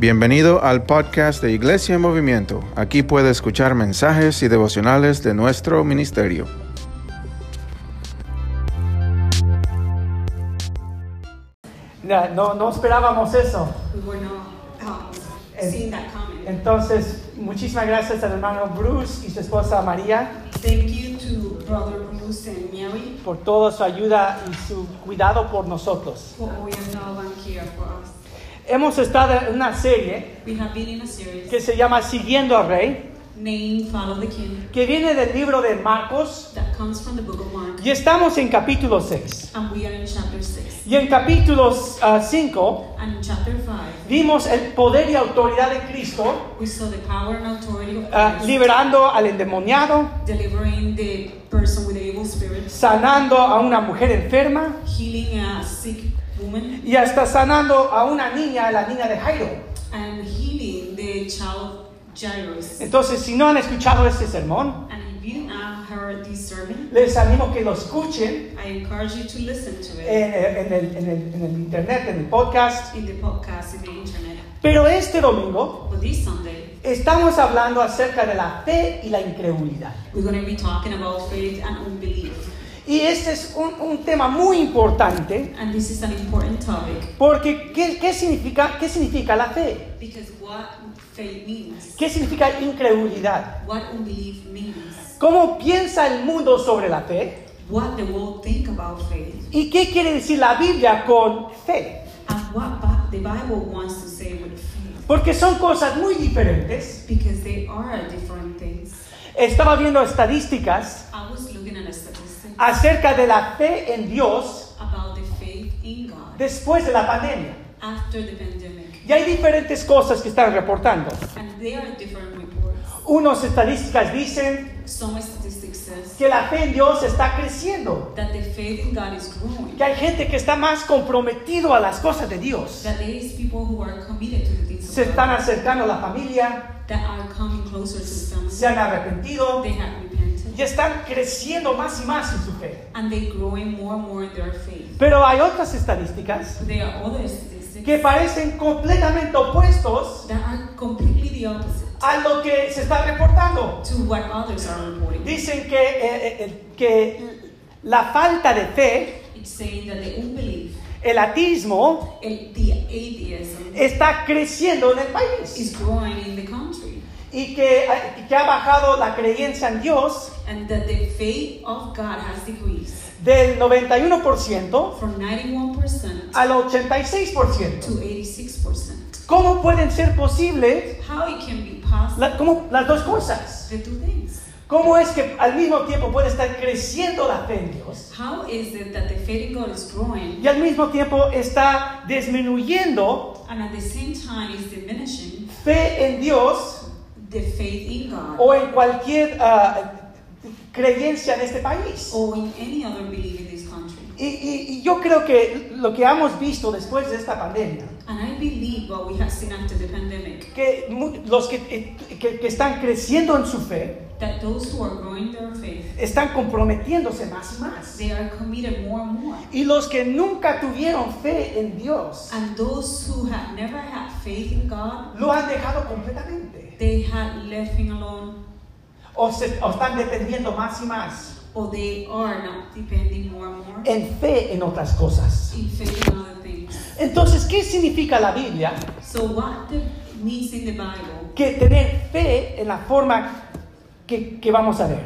Bienvenido al podcast de Iglesia en Movimiento. Aquí puede escuchar mensajes y devocionales de nuestro ministerio. No, no, no esperábamos eso. We not um. Entonces, muchísimas gracias al hermano Bruce y su esposa María Thank you to Brother Bruce and Mary por toda su ayuda y su cuidado por nosotros. for all your love and care for us. Hemos estado en una serie We have been in a series que se llama Siguiendo al Rey, named Follow the King que viene del libro de Marcos that comes from the book of Mark. y estamos en capítulo 6. And we are in chapter 6. Y en capítulo 5 And in chapter 5, vimos el poder y autoridad de Cristo we saw the power and authority of ah, Christ liberando al endemoniado, delivering the person with the evil spirit, sanando a una mujer enferma healing a sick woman, y hasta sanando a una niña, la niña de Jairo. and healing the child Jairus. Entonces, si no han escuchado este sermón, And if you have heard this sermon, les animo que lo escuchen I encourage you to listen to it. en, en el, en el- en el internet, en el podcast. in the podcast, in the internet. Pero este domingo But this Sunday, estamos hablando acerca de la fe y la incredulidad. we're going to be talking about faith and unbelief. Y este es un, un tema muy importante And this is an important topic porque ¿qué, qué significa, ¿qué significa la fe? because what faith means, ¿Qué significa incredulidad? what unbelief means, ¿Cómo piensa el mundo sobre la fe? what the world think about faith, ¿Y qué quiere decir la Biblia con fe? and what the Bible wants to say with faith. Porque son cosas muy diferentes. Because they are different things. Estaba viendo estadísticas I was looking at a statistic acerca de la fe en Dios about the faith in God después de la pandemia. after the pandemic. Y hay diferentes cosas que están reportando. And there are different reports. Unas estadísticas dicen Some statistics says que la fe en Dios está creciendo. that the faith in God is growing. Que hay gente que está más comprometido a las cosas de Dios. That there is people who are committed to the things Se of están acercando a la familia, that are coming closer to the family. se han arrepentido They have repented. Y están creciendo más y más en su fe. And growing more and more in their faith. Pero hay otras estadísticas there are other statistics que parecen completamente opuestos that are completely the opposite a lo que se está reportando. to what others are reporting. Dicen que, eh, eh, que la falta de fe, It's saying that the unbelief, el ateísmo, el- the atheism, está creciendo en el país is growing in the country. y que, y que ha bajado la creencia en Dios And that the faith of God has decreased del 91% from 91% al 86%. to 86%. ¿Cómo pueden ser posibles How it can be possible, la- cómo- las dos cosas? the two things. ¿Cómo es que al mismo tiempo puede estar creciendo la fe en Dios How is it that the faith in God is growing y al mismo tiempo está disminuyendo and at the same time is diminishing fe en Dios the faith in God o en cualquier ah, creencia en este país? or in any other belief in this country? Y, y- y yo creo que lo que hemos visto después de esta pandemia, And I believe what we have seen after the pandemic, que mu- los que, eh, que- que están creciendo en su fe, that those who are growing their faith, están comprometiéndose más y más. they are committed more and more. Y los que nunca tuvieron fe en Dios, And those who have never had faith in God, lo han dejado completamente. they had left him alone, O, se- o están dependiendo más y más or they are not depending more and more en fe en otras cosas. in faith in other things. Entonces, ¿qué significa la Biblia? So what the, means in the Bible, Que tener fe en la forma que, que vamos a ver.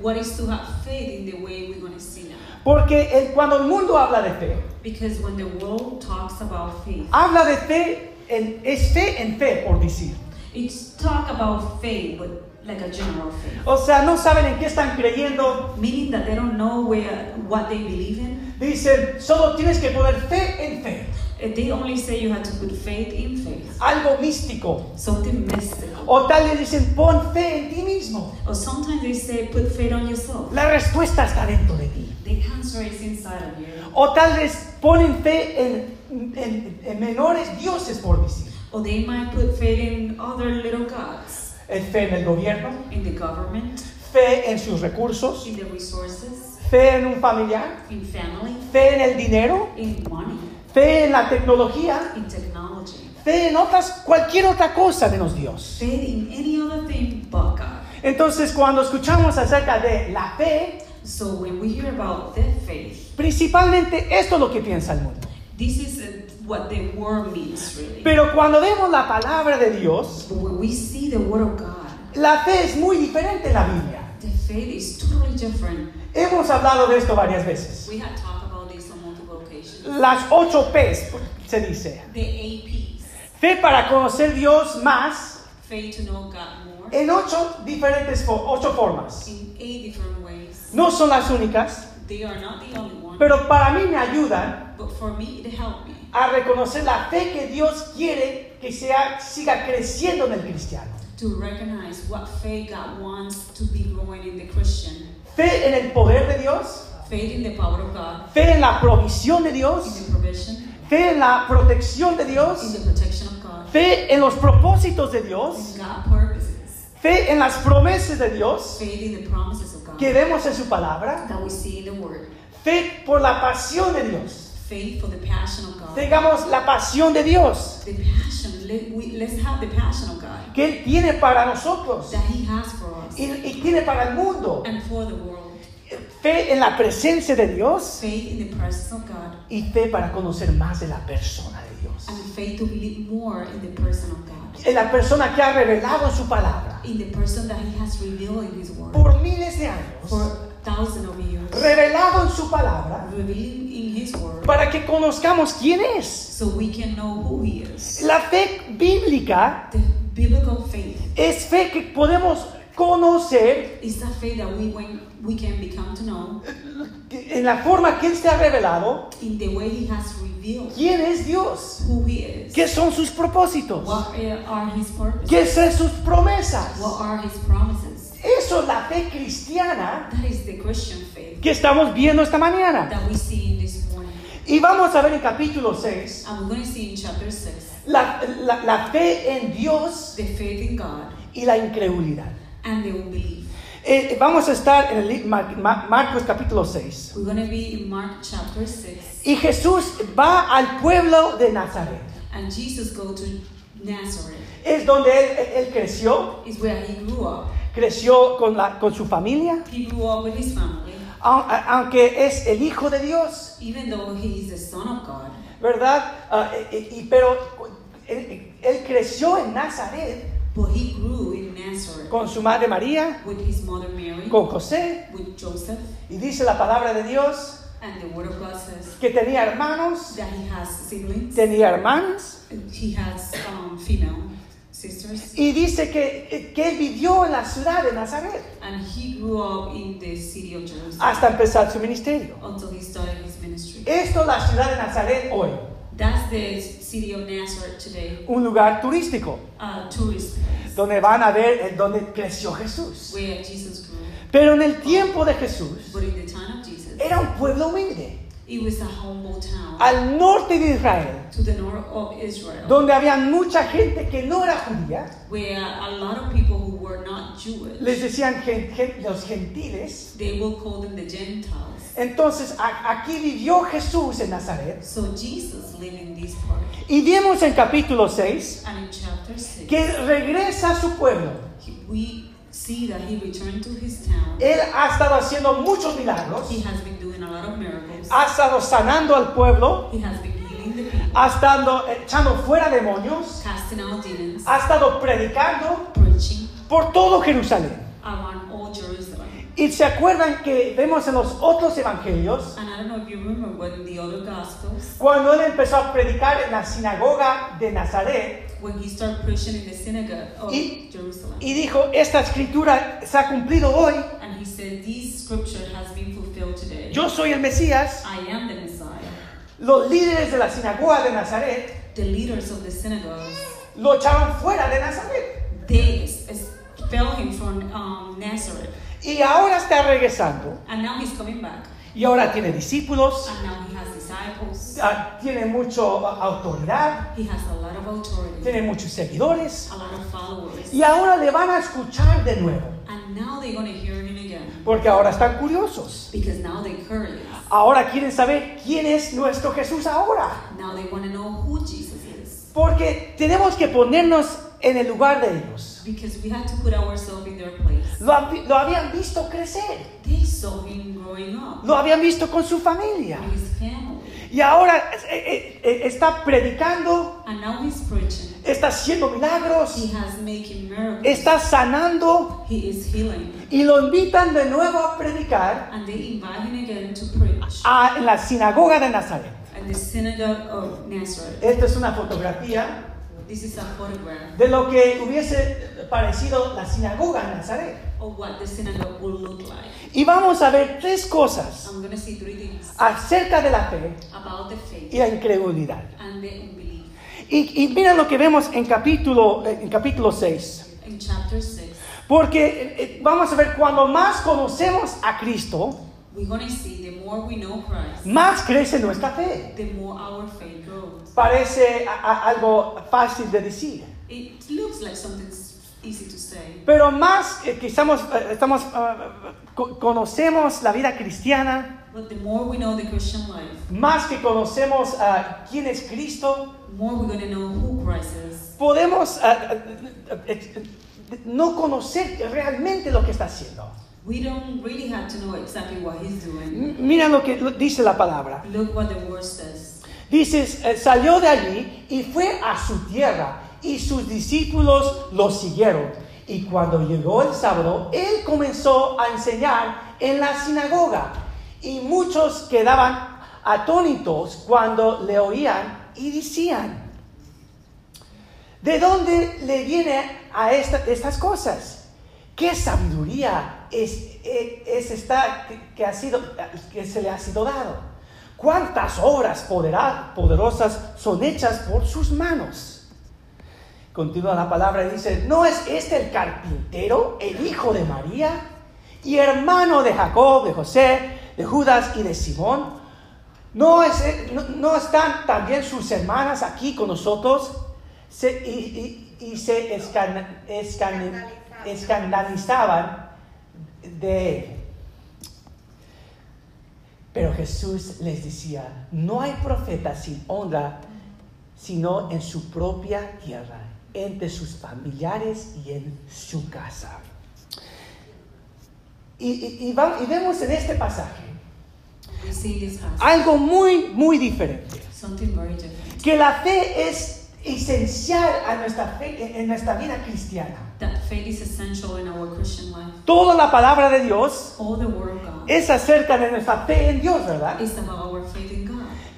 what is to have faith in the way we're going to see now. Porque el- cuando el mundo habla de fe, Because when the world talks about faith, habla de fe, en- es fe en fe, por decir. it's talk about faith, but like a general faith. O sea, no saben en qué están creyendo. Meaning that they don't know where what they believe in. Dicen, solo tienes que poner fe en fe. Uh, They only say you have to put faith in faith. Algo místico. Something mystical. O tal vez dicen, pon fe en ti mismo. Or sometimes they say put faith on yourself. La respuesta está dentro de ti. The answer is inside of you. O tal vez ponen fe en, en- en menores dioses, por decir. Or they might put faith in other little gods. Fe en el gobierno, In the government, fe en sus recursos, in the resources, fe en un familiar, in family, fe en el dinero, in money, fe en la tecnología, in technology, fe en otras, cualquier otra cosa menos Dios. Faith in any other thing but God. Entonces, cuando escuchamos acerca de la fe, So when we hear about the faith, principalmente esto es lo que piensa el mundo. this is uh, what the word means really. Pero cuando vemos la palabra de Dios, when we see the word of God, la fe es muy diferente en la Biblia. the faith is totally different. Hemos hablado de esto varias veces. We had talked about this on multiple occasions. Las ocho P's, se dice. The eight P's. Fe para conocer Dios más Faith to know God more en ocho diferentes ocho formas. in eight different ways. No son las únicas, They are not the only one, pero para mí me ayudan but for me, it helped me a reconocer la fe que Dios quiere que sea, siga creciendo en el cristiano. to recognize what faith God wants to be growing in the Christian. Fe en el poder de Dios, Faith in the power of God, fe en la provisión de in Dios, the provision, fe en la protección de in Dios, the protection of God, fe en los propósitos de Dios, in God's purposes, fe en las promesas de Dios faith in the promises of God. que vemos en su palabra, that we see in the Word, fe por la pasión de Dios. Faith for the passion of God. Tengamos la pasión de Dios The passion, let, we, let's have the passion of God que Él tiene para nosotros that He has for us y, y tiene para el mundo. and for the world. Fe en la presencia de Dios Faith in the presence of God y fe para conocer más de la persona de Dios. and faith to believe more in the person of God, En la persona que ha revelado en su palabra in the person that He has revealed in His Word por miles de años, for thousands of years, revelado en su palabra revealing in His Word para que conozcamos quién es. so we can know who He is. La fe bíblica faith es fe que podemos conocer that faith that we, we can become to know en la forma que Él se ha revelado in the way He has revealed quién es Dios, who He is. qué son sus propósitos, What are His purposes? qué son sus promesas. What are His promises? Eso es la fe cristiana That is the Christian faith que estamos viendo esta mañana. that we see. Y vamos a ver en capítulo 6 And we're going to see in chapter 6 la, la- la fe en Dios the faith in God y la incredulidad. and the unbelief. Eh, vamos a estar en el li- Mar- Ma- Marcos capítulo 6. We're going to be in Mark chapter 6. Y Jesús va al pueblo de Nazaret. And Jesus go to Nazareth. Es donde él, él creció, Is where he grew up. creció con, la, con su familia, He grew up with his family. Aunque es el hijo de Dios, Even though he is the son of God. ¿verdad? Ah, eh, y, pero él, él creció en Nazaret But he grew in Nazareth con su madre María, with his mother Mary, con José, with Joseph. y dice la palabra de Dios And the word of God says que tenía hermanos, that he has siblings. tenía hermanas, He has um, female sisters. y dice que, que él vivió en la ciudad de Nazaret And he grew up in the city of Jerusalem hasta empezar su ministerio. until he started his ministry. Esto es la ciudad de Nazaret hoy, That's the city of Nazareth today, un lugar turístico, tourist place donde van a ver eh, donde creció Jesús. where Jesus grew. Pero en el tiempo de Jesús But in the time of Jesus, era un pueblo humilde, it was a humble town al norte de Israel, to the north of Israel, donde había mucha gente que no era judía, where a lot of people who were not Jewish, les decían gen- gen- los gentiles. they will call them the Gentiles. Entonces a- aquí vivió Jesús en Nazaret. So Jesus lived in this part. Y vemos en capítulo 6 And in chapter 6, que regresa a su pueblo. he- we see that he returned to his town. Él ha estado haciendo muchos milagros, He has been doing a lot of miracles. ha estado sanando al pueblo, He has been healing the people, ha estado echando fuera demonios, casting out demons, ha estado predicando preaching por todo Jerusalén. around all Jerusalem. Y se acuerdan que vemos en los otros evangelios, And I don't know if you remember, but in the other Gospels, cuando él empezó a predicar en la sinagoga de Nazaret when he started preaching in the synagogue of Y- Jerusalem, y dijo, esta escritura se ha cumplido hoy, and he said, This scripture has been fulfilled today. yo soy el Mesías, I am the Messiah. los líderes de la sinagoga de Nazaret The leaders of the synagogues, lo echaron fuera de Nazaret. they expelled him from um, Nazareth. Y ahora está regresando. And now he's coming back. Y ahora tiene discípulos, ah, tiene mucha autoridad, He has a lot of authority, tiene muchos seguidores. a lot of followers. Y ahora le van a escuchar de nuevo, And now they're going to hear him again. porque ahora están curiosos. Because now they're curious. Ahora quieren saber quién es nuestro Jesús ahora. Now they want to know who Jesus is. Porque tenemos que ponernos en el lugar de ellos. because we had to put ourselves in their place. Lo, lo habían visto crecer, They saw him growing up lo habían visto con su familia. with his family, Y ahora eh, eh, eh, está predicando, and now he's preaching. está haciendo milagros, He has making miracles. está sanando He is healing, y lo invitan de nuevo a predicar and they invite him again to preach a- en la sinagoga de Nazaret. at the synagogue of Nazareth. Esta es una fotografía This is a photograph de lo que hubiese parecido la sinagoga en Nazaret. of what the synagogue will look like. Y vamos a ver tres cosas I'm going to see three things acerca de la fe about the faith y la incredulidad. and the unbelief. Y, y mira lo que vemos en capítulo, en capítulo 6. In chapter 6, Porque eh, eh, vamos a ver, cuando más conocemos a Cristo, we're going to see the more we know Christ, más crece nuestra fe. the more our faith grows. Parece a- a- algo fácil de decir. It looks like easy to say, Pero más eh, que estamos, eh, estamos, co- conocemos la vida cristiana, but the more we know the Christian life, más que conocemos a quién es Cristo, the more we're know who Christ is. podemos eh, eh, no conocer realmente lo que está haciendo. We don't really have to know exactly what he's doing. Mira lo que dice la palabra. Look what the word says. Dices, eh, salió de allí y fue a su tierra y sus discípulos lo siguieron. Y cuando llegó el sábado, él comenzó a enseñar en la sinagoga. Y muchos quedaban atónitos cuando le oían y decían, ¿de dónde le viene a esta- estas cosas? ¿Qué sabiduría es, es- es esta que ha sido, que se le ha sido dado? ¿Cuántas obras poderosas son hechas por sus manos? Continúa la palabra y dice, ¿no es este el carpintero, el hijo de María, y hermano de Jacob, de José, de Judas y de Simón? ¿No, es, no, no están también sus hermanas aquí con nosotros? Se- y, y- y se escan- escan- escandalizaban de él. Pero Jesús les decía, no hay profeta sin honra, sino en su propia tierra, entre sus familiares y en su casa. Y, y- y va- y vemos en este pasaje algo muy, muy diferente. Que la fe es esencial a nuestra fe, en nuestra vida cristiana. That faith is essential in our Christian life. Toda la palabra de Dios Es acerca de nuestra fe en Dios, ¿verdad?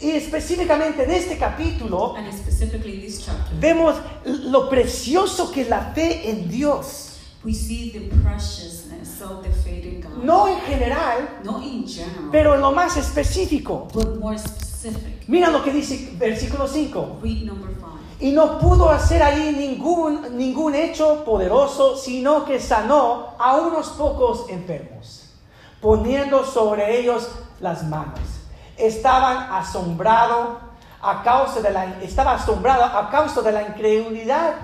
Y específicamente en este capítulo And specifically in this chapter, vemos lo precioso que es la fe en Dios. we see the preciousness of the faith in God. No en general, Not in general, pero en lo más específico. but more specific. Mira lo que dice versículo 5. Read number 5. Y no pudo hacer ahí ningún, ningún hecho poderoso, sino que sanó a unos pocos enfermos, poniendo sobre ellos las manos. Estaban asombrados a causa de la, estaba asombrado a causa de la incredulidad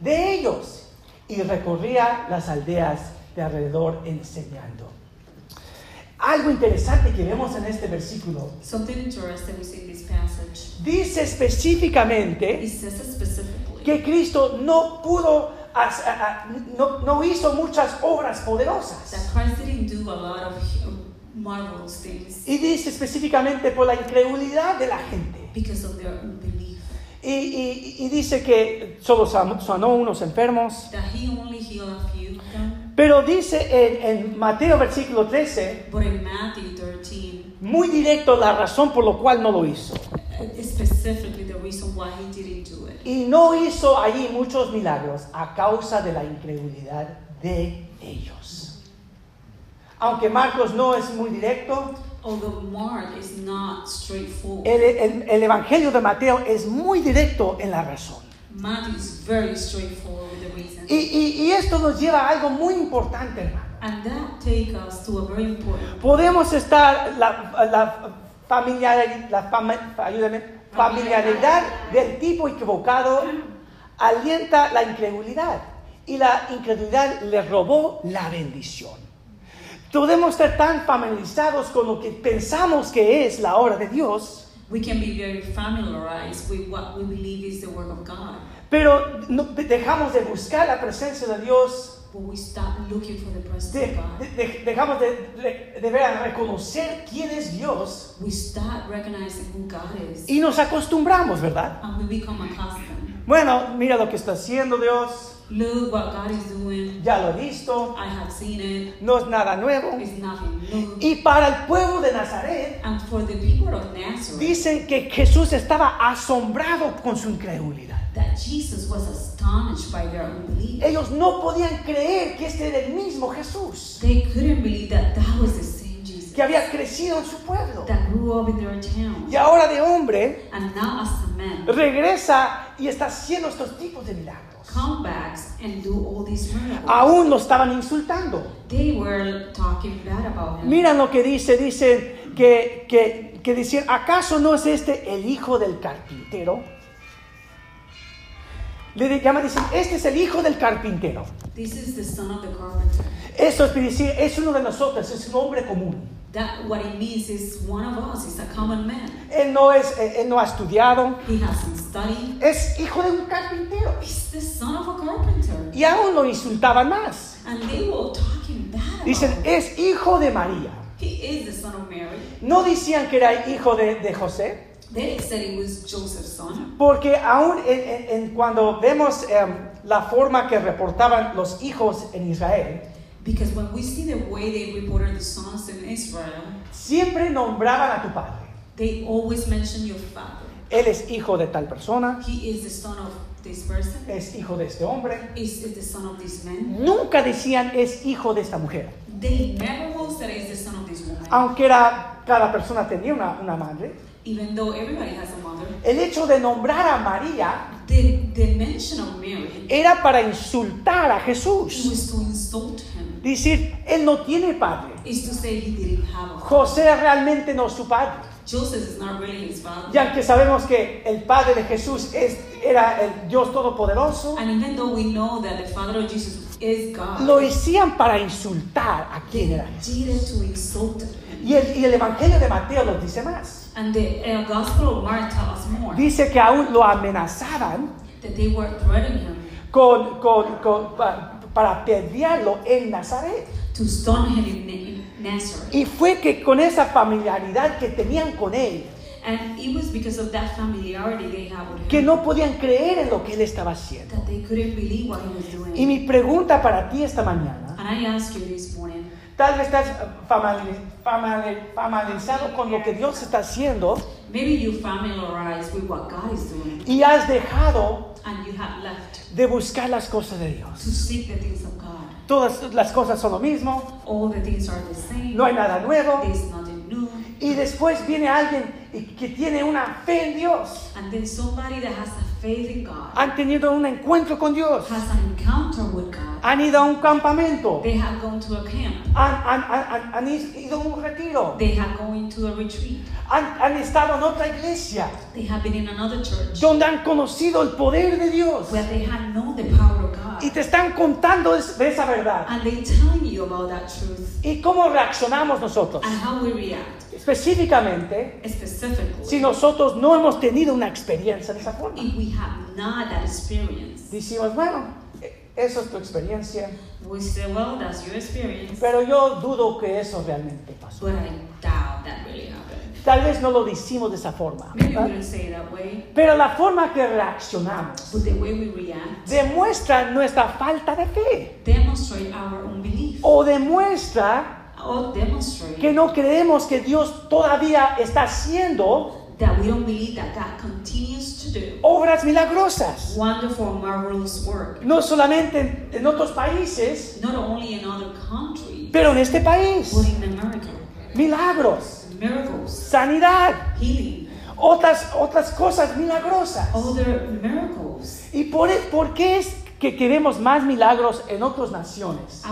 de ellos y recorría las aldeas de alrededor enseñando. Algo interesante que vemos en este versículo Something interesting we see in this passage. dice específicamente que Cristo no pudo, no, no hizo muchas obras poderosas. that Christ didn't do a lot of marvelous things Y dice específicamente por la incredulidad de la gente. because of their unbelief. Y, y- y dice que solo san- sanó unos enfermos. That he only healed a few of them. Pero dice en, en Mateo versículo 13, But in Matthew 13, muy directo la razón por la cual no lo hizo. uh, specifically the reason why he didn't do it. Y no hizo allí muchos milagros a causa de la incredulidad de ellos. Aunque Marcos no es muy directo, Although Mark is not straightforward, el, el- el Evangelio de Mateo es muy directo en la razón. Is very with the. Y, y- y esto nos lleva a algo muy importante, hermano. and that takes us to a very important Podemos estar, la, la familiaridad, la fama- ayúdame, familiaridad del tipo equivocado alienta la incredulidad y la incredulidad le robó la bendición. Podemos estar tan familiarizados con lo que pensamos que es la obra de Dios We can be very familiarized with what we believe is the Word of God, pero no- dejamos de buscar la presencia de Dios, but we stop looking for the presence de- of God. de- de- dejamos de, de, de ver a reconocer quién es Dios We start recognizing who God is, y nos acostumbramos, ¿verdad? and we become accustomed. Bueno, mira lo que está haciendo Dios, Look what God is doing. ya lo he visto, I have seen it. no es nada nuevo. It's nothing new. Y para el pueblo de Nazaret, And for the people of Nazareth, dicen que Jesús estaba asombrado con su incredulidad. That Jesus was astonished by their unbelief. Ellos no podían creer que este era el mismo Jesús, They couldn't believe that that was the same Jesus que había crecido en su pueblo. that grew up in their town. Y ahora de hombre, And now, as a man, regresa y está haciendo estos tipos de milagros. come back and do all these miracles. Aún lo estaban insultando. They were talking bad about him. Miran lo que dice, dice que, que, que decían, ¿acaso no es este el hijo del carpintero? Le llaman, dicen, este es el hijo del carpintero. This is the son of the carpenter. Eso es decir, es uno de nosotros, es un hombre común. That what it means is one of us is a common man. Él no, es, eh, él no ha estudiado, He hasn't studied. es hijo de un carpintero. He's the son of a carpenter. Y aún lo insultaban más. And they were talking bad Dicen, him. es hijo de María. He is the son of Mary. No decían que era hijo de, de José, They said it was Joseph's son. porque aún en, en- en cuando vemos em, la forma que reportaban los hijos en Israel, Because when we see the way they reported the sons in Israel, siempre nombraban a tu padre. they always mention your father. Él es hijo de tal persona, He is the son of this person. es hijo de este hombre. Is, is the son of this man. Nunca decían es hijo de esta mujer. They never will say is the son of this woman. Aunque era, cada persona tenía una, una madre. Even though everybody has a mother. El hecho de nombrar a María The, the mention of Mary era para insultar a Jesús. was to insult him. Decir, él no tiene padre. Is to say he didn't have a. José realmente no es su padre. Joseph is not really his father. Ya que sabemos que el padre de Jesús es, era el Dios Todopoderoso, And even though we know that the father of Jesus is God, lo decían para insultar a quién era Jesús. to insult him. Y el, y el Evangelio de Mateo lo dice más. And the uh, Gospel of Mark tells us more Dice que aún lo amenazaban that they were threatening him con, con- con- pa- para pelearlo en Nazaret. to stone him in, in Nazareth. Y fue que con esa familiaridad que tenían con él, And it was because of that familiarity they had with him que no podían creer en lo que él estaba haciendo. that they couldn't believe what he was doing. Y mi pregunta para ti esta mañana, and I ask you this morning, tal vez estás famili- famili- familiarizado con lo que Dios está haciendo maybe you familiarize with what God is doing y has dejado and you have left de buscar las cosas de Dios. to seek the things of God. Todas las cosas son lo mismo, All the things are the same. no hay nada nuevo. There's nothing new. Y después viene alguien que tiene una fe en Dios. And then somebody that has a faith in God Han tenido un encuentro con Dios. has an encounter with God. Han ido a un campamento. They have gone to a camp. Han, han- han- han- ido a un retiro. They have gone to a retreat. Han, han estado en otra iglesia They have been in another church donde han conocido el poder de Dios. where they have known the power of God. Y te están contando de esa verdad. And they telling you about that truth ¿Y cómo reaccionamos nosotros? and how we react. Específicamente, Specifically, si nosotros no hemos tenido una experiencia de esa forma. if we have not that experience, Decimos, bueno, eh, eso es tu experiencia, we say, well, that's your experience, pero yo dudo que eso realmente pasó. but I doubt that really happened. Tal vez no lo decimos de esa forma, Maybe we ¿verdad? don't say it that way, pero la forma que reaccionamos but the way we react demuestra nuestra falta de fe demonstrate our unbelief o demuestra que no creemos que Dios todavía está haciendo that we don't believe that God continues to do obras milagrosas. wonderful, marvelous work, No solamente en, en otros países, not only in other countries, pero en este país. but in America. Milagros, Miracles, sanidad, healing, otras, otras cosas milagrosas. other miracles. ¿Y por, por qué es que queremos más milagros en otras naciones?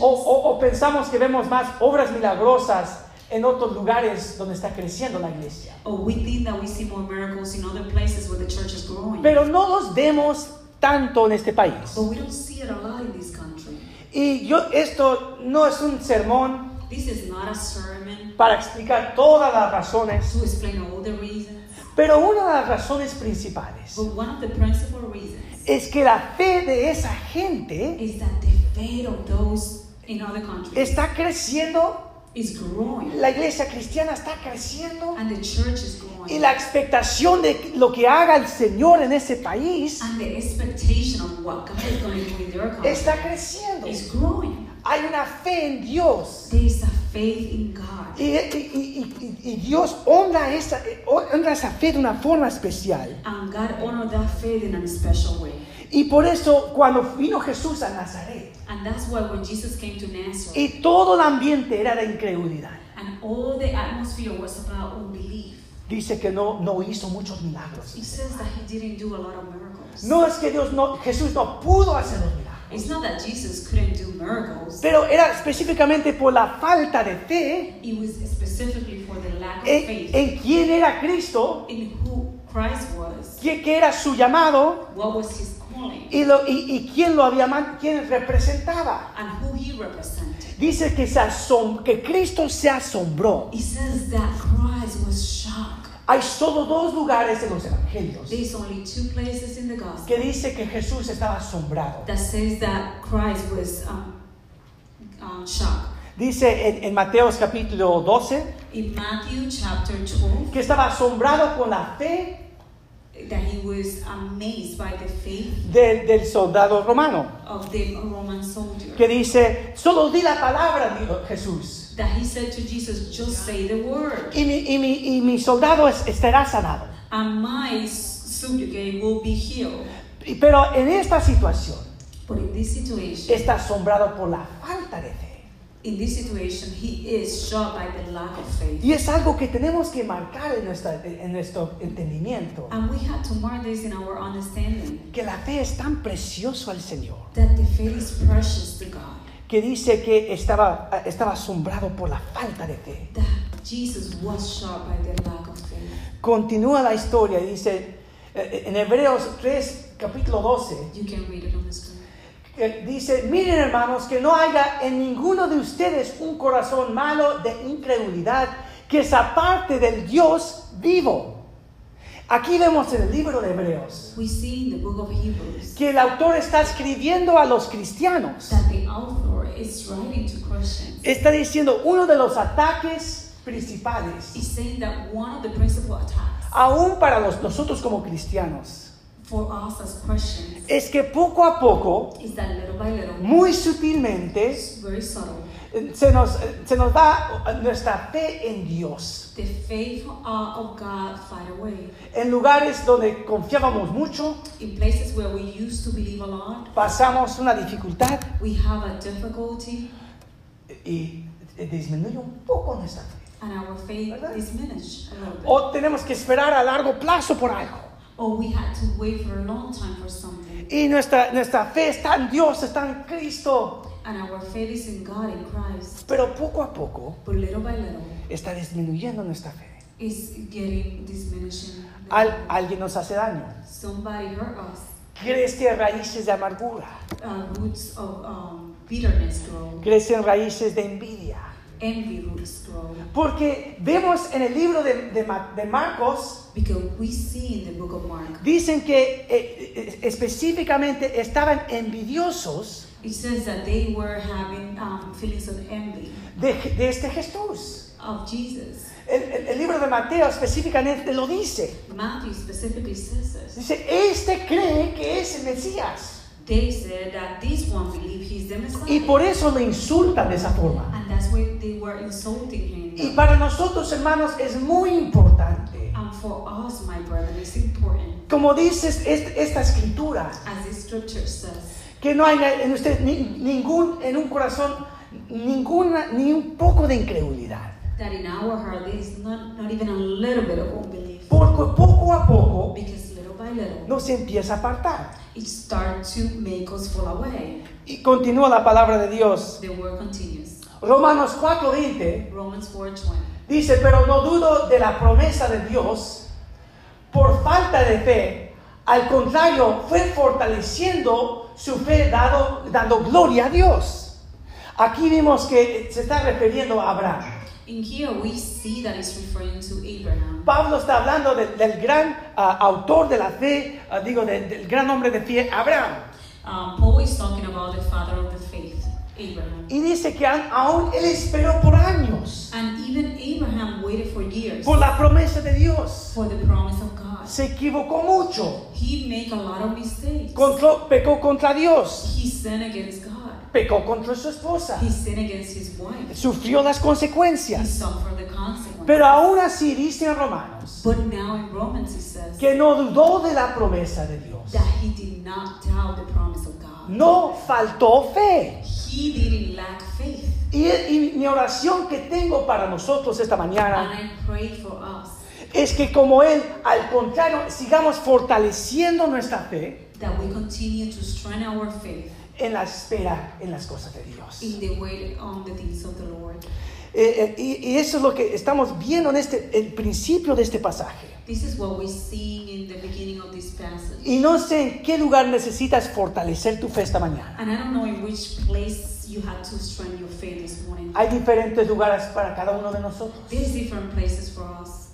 O, o- o pensamos que vemos más obras milagrosas en otros lugares donde está creciendo la iglesia. Or we think that we see more miracles in other places where the church is growing. Pero no los vemos tanto en este país. but we don't see it a lot in this country. Y yo, esto no es un sermón This is not a sermon para explicar todas las razones, to pero una de las razones principales but one of the principal reasons es que la fe de esa gente is that the faith of those in other countries está creciendo, is growing, la iglesia cristiana está creciendo and the church is growing, y la expectación de lo que haga el Señor en ese país and the expectation of what God is going to do in their country está creciendo. is growing. Hay una fe en Dios. Faith in God, Y, y- y- y- y Dios honra esa, honra esa fe de una forma especial. and God honored that faith in a special way. Y por eso cuando vino Jesús a Nazaret And that's why when Jesus came to Nazareth, y todo el ambiente era de incredulidad, and all the atmosphere was about unbelief, dice que no, no hizo muchos milagros. it says that he didn't do a lot of miracles. No es que Dios no, Jesús no pudo hacer los milagros, It's not that Jesus couldn't do miracles. pero era específicamente por la falta de fe It was specifically for the lack of en, faith en quién era Cristo, in who Christ was, qué qué era su llamado what was his calling, y, lo, y, y quién lo había man- quién representaba. and who he represented. Dice que, se asom- que Cristo se asombró. It says that Christ was shocked. Hay solo dos lugares en los evangelios There's only two places in the gospel que dice que Jesús estaba asombrado. that says that Christ was um, um, shocked. Dice en, en Mateos capítulo 12 In Matthew chapter 12, que estaba asombrado con la fe that he was amazed by the faith del, del soldado romano. of the Roman soldier. Que dice, solo di la palabra, dijo Jesús. That he said to Jesus, just say the word, Y mi, y mi- y mi soldado es- estará sanado. and my subjugate will be healed. Pero en esta situación But in this situation, está asombrado por la falta de fe. in this situation, he is shocked by the lack of faith. Y es algo que tenemos que marcar en, nuestra, en nuestro entendimiento. And we have to mark this in our understanding Que la fe es tan precioso al Señor. that the faith is precious to God. Que dice que estaba, estaba asombrado por la falta de fe. Continúa la historia y dice eh, en Hebreos 3, capítulo 12, You can read it on the screen. eh, dice, miren hermanos, que no haya en ninguno de ustedes un corazón malo de incredulidad que se aparte del Dios vivo. Aquí vemos en el libro de Hebreos We see in the book of Hebrews que el autor está escribiendo a los cristianos. that the Está diciendo uno de los ataques principales, He's saying that one of the principal attacks aún para los, nosotros como cristianos, for us as Christians es que poco a poco, is that little by little, muy sutilmente, very subtle, se nos, se nos da nuestra fe en Dios. the faith uh, of God away. En lugares donde confiábamos mucho, In places where we used to believe a lot, pasamos una dificultad we have a difficulty y disminuye un poco nuestra fe. and our faith a little bit. O tenemos que esperar a largo plazo por algo. Or we had to wait for a long time for something. Y nuestra, nuestra fe está en Dios, está en Cristo. And our faith is in God, in Christ. Pero poco a poco But little by little, está disminuyendo nuestra fe. it's getting diminishing. Al- alguien nos hace daño. Somebody hurt us. Raíces de amargura. Uh, roots of um, bitterness grow. Crecen raíces de envidia. Envy roots grow. Porque vemos en el libro de, de Ma- de Marcos, Because we see in the book of Mark, dicen que eh, eh, específicamente estaban envidiosos it says that they were having um, feelings of envy de, de este Jesús. of Jesus. El, el- el libro de Mateo específicamente lo dice. Matthew specifically says this. Dice, este cree que es el Mesías. They said that this one believed he's the Messiah. Y por eso le insultan de esa forma. And that's why they were insulting Y him. para nosotros, hermanos, es muy importante. And for us, my brother, it's important, Como dice es- esta escritura, as the scripture says, que no haya en usted ni- ningún, en un corazón, ninguna, ni un poco de incredulidad. that in our heart is not, not even a little bit of unbelief. Porque poco a poco Because little by little, nos empieza a apartar. it starts to make us fall away. Y continúa la palabra de Dios. The word continues. Romanos 4:20 Romans 4.20. dice, pero no dudo de la promesa de Dios por falta de fe. Al contrario, fue fortaleciendo su fe dado, dando gloria a Dios. Aquí vimos que se está refiriendo a Abraham. In here, we see that it's referring to Abraham. Pablo está hablando de- del gran ah, autor de la fe, ah, digo, de- del gran hombre de fe, Abraham. Um, Paul is talking about the father of the faith, Abraham. Y dice que aún él esperó por años And even Abraham waited for years por la promesa de Dios. for the promise of God. Se equivocó mucho, He made a lot of mistakes. Contró- pecó contra Dios, He sinned against God. pecó contra su esposa, He sinned against his wife. sufrió las He consecuencias. suffered the consequences. Pero aún así dice en Romanos But now in Romans it says que no dudó de la promesa de Dios. that he did not doubt the promise of God. No faltó fe. He didn't lack faith. Y, y mi oración que tengo para nosotros esta And mañana I pray for us es que como Él, al contrario, sigamos fortaleciendo nuestra fe that we continue to strengthen our faith en la espera en las cosas de Dios. in the wait on the things of the Lord. Eh, eh, y, y eso es lo que estamos viendo en este, el principio de este pasaje. This is what we see in the beginning of this passage. Y no sé en qué lugar necesitas fortalecer tu fe esta mañana. And I don't know in which place you had to strengthen your faith this morning. Hay diferentes lugares para cada uno de nosotros. There's different places for us.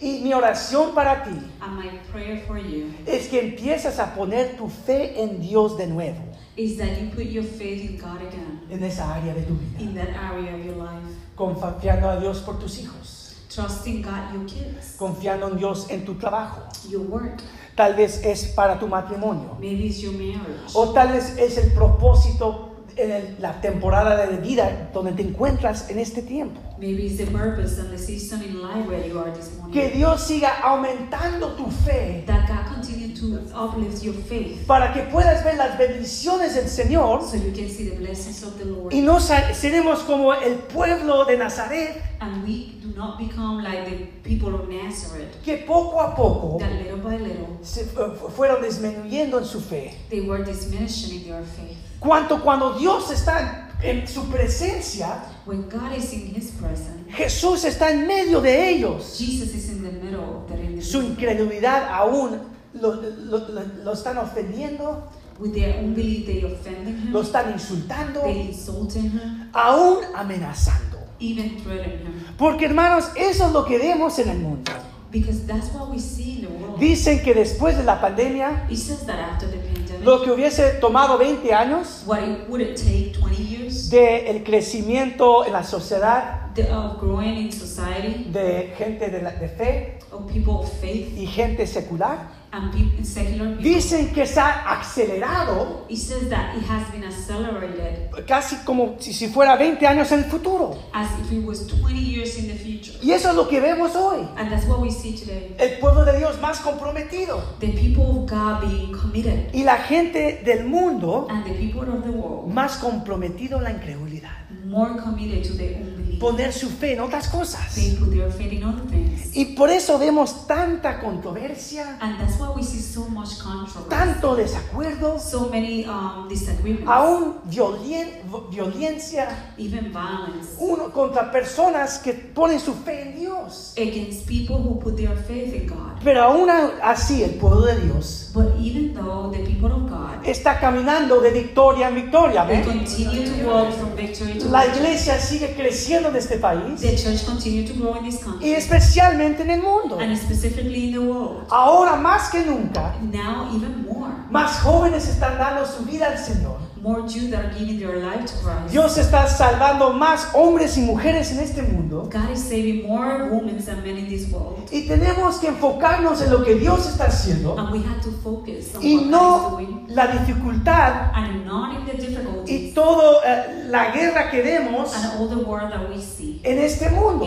Y mi oración para ti And my prayer for you es que empiezas a poner tu fe en Dios de nuevo is that you put your faith in God again, en esa área de tu vida. in that area of your life. Confiando a Dios por tus hijos. Trusting God, your kids, Confiando en Dios en tu trabajo. your work. Tal vez es para tu matrimonio. Maybe it's your marriage. O tal vez es el propósito en el- la temporada de vida donde te encuentras en este tiempo. Maybe it's the purpose and the season in life where you are this morning. Que Dios siga aumentando tu fe that God continue to uplift your faith para que puedas ver las bendiciones del Señor so you can see the blessings of the Lord. y no seremos como el pueblo de Nazaret and we do not become like the people of Nazareth que poco a poco that little by little se fu- fu- fueron disminuyendo en su fe. they were diminishing in their faith. Cuanto cuando Dios está en su presencia, When God is in His presence, Jesús está en medio de ellos. Jesus is in the middle of their Su incredulidad aún lo, lo- lo- lo están ofendiendo, With their unbelief, they offending Him, lo están insultando, they insulting Him, aún amenazando. even threatening Him. Porque hermanos, eso es lo que vemos en el mundo. Because that's what we see in the world. Dicen que después de la pandemia, It says that after the pandemic, lo que hubiese tomado 20 años what it would it take 20 years de el crecimiento en la sociedad the, of growing in society de gente de, la- de fe of people of faith y gente secular, and people, secular people. dicen que se ha acelerado It says that it has been accelerated casi como si, si fuera 20 años en el futuro. as if it was 20 years in the future. Y eso es lo que vemos hoy. And that's what we see today. El pueblo de Dios más comprometido. The people of God being committed Y la gente del mundo and the people of the world más comprometido en la incredulidad. more committed to unbelief. Poner su fe en otras cosas. They put their faith in other things. Y por eso vemos tanta controversia, And that's why we see so much controversy. tanto desacuerdo, So many um, disagreements, aún violen- violencia even violence uno contra personas que ponen su fe en Dios. against people who put their faith in God. Pero aún así el pueblo de Dios But even though the people of God está caminando de victoria en victoria. they ¿ven? continue to walk from victory to La victory, iglesia sigue creciendo en este país the church continue to grow in this y country especialmente en el mundo. and specifically in the world. Ahora más que nunca, Now even more, más jóvenes están dando su vida al Señor. More Jews that are giving their life to Christ. Dios está salvando más hombres y mujeres en este mundo. God is saving more women than men in this world. Y tenemos que enfocarnos en lo que Dios está haciendo And we have to focus on y what God is no la dificultad and not in the y toda la guerra que vemos and all the world that we see en este mundo.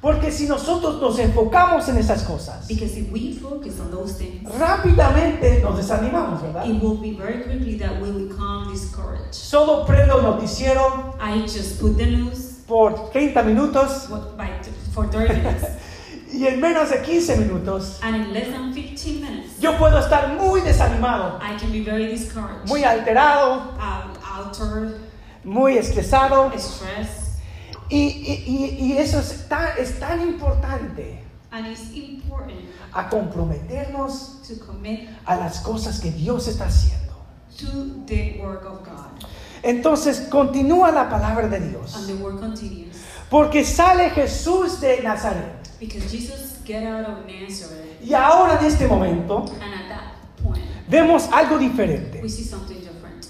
Porque si nosotros nos enfocamos en esas cosas, Because if we focus on those things, rápidamente nos desanimamos, ¿verdad? it will be very quickly that we become discouraged. Solo prendo el noticiero I just put the news por 30 minutos what, by, for 30 minutes, y en menos de 15 minutos and in less than 15 minutes, yo puedo estar muy desanimado, I can be very discouraged, muy alterado, um, altered, muy estresado. stressed, Y, y- y- eso es tan, es tan importante and it's important a comprometernos to commit a las cosas que Dios está haciendo. to the work of God. Entonces continúa la palabra de And Dios. the word continues. Porque sale Jesús de Nazaret. Because Jesus get out of Nazareth, Y ahora en este momento and at that point, vemos algo diferente. we see something different.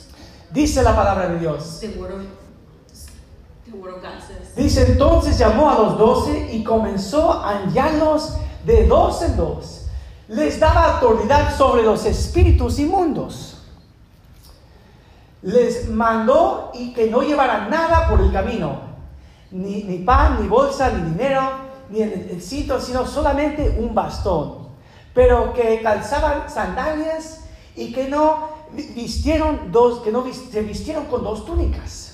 Dice la palabra de Dios. The word of the word of God says. Dice entonces llamó a los doce y comenzó a enviarlos de dos en dos. Les daba autoridad sobre los espíritus inmundos. Les mandó y que no llevaran nada por el camino, ni, pan, ni bolsa, ni dinero, ni el, el cinto, sino solamente un bastón. Pero que calzaban sandalias y que no vi- vistieron dos, que no se vistieron con dos túnicas.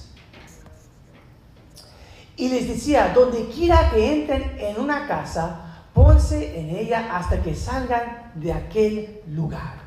Y les decía, donde quiera que entren en una casa, ponse en ella hasta que salgan de aquel lugar.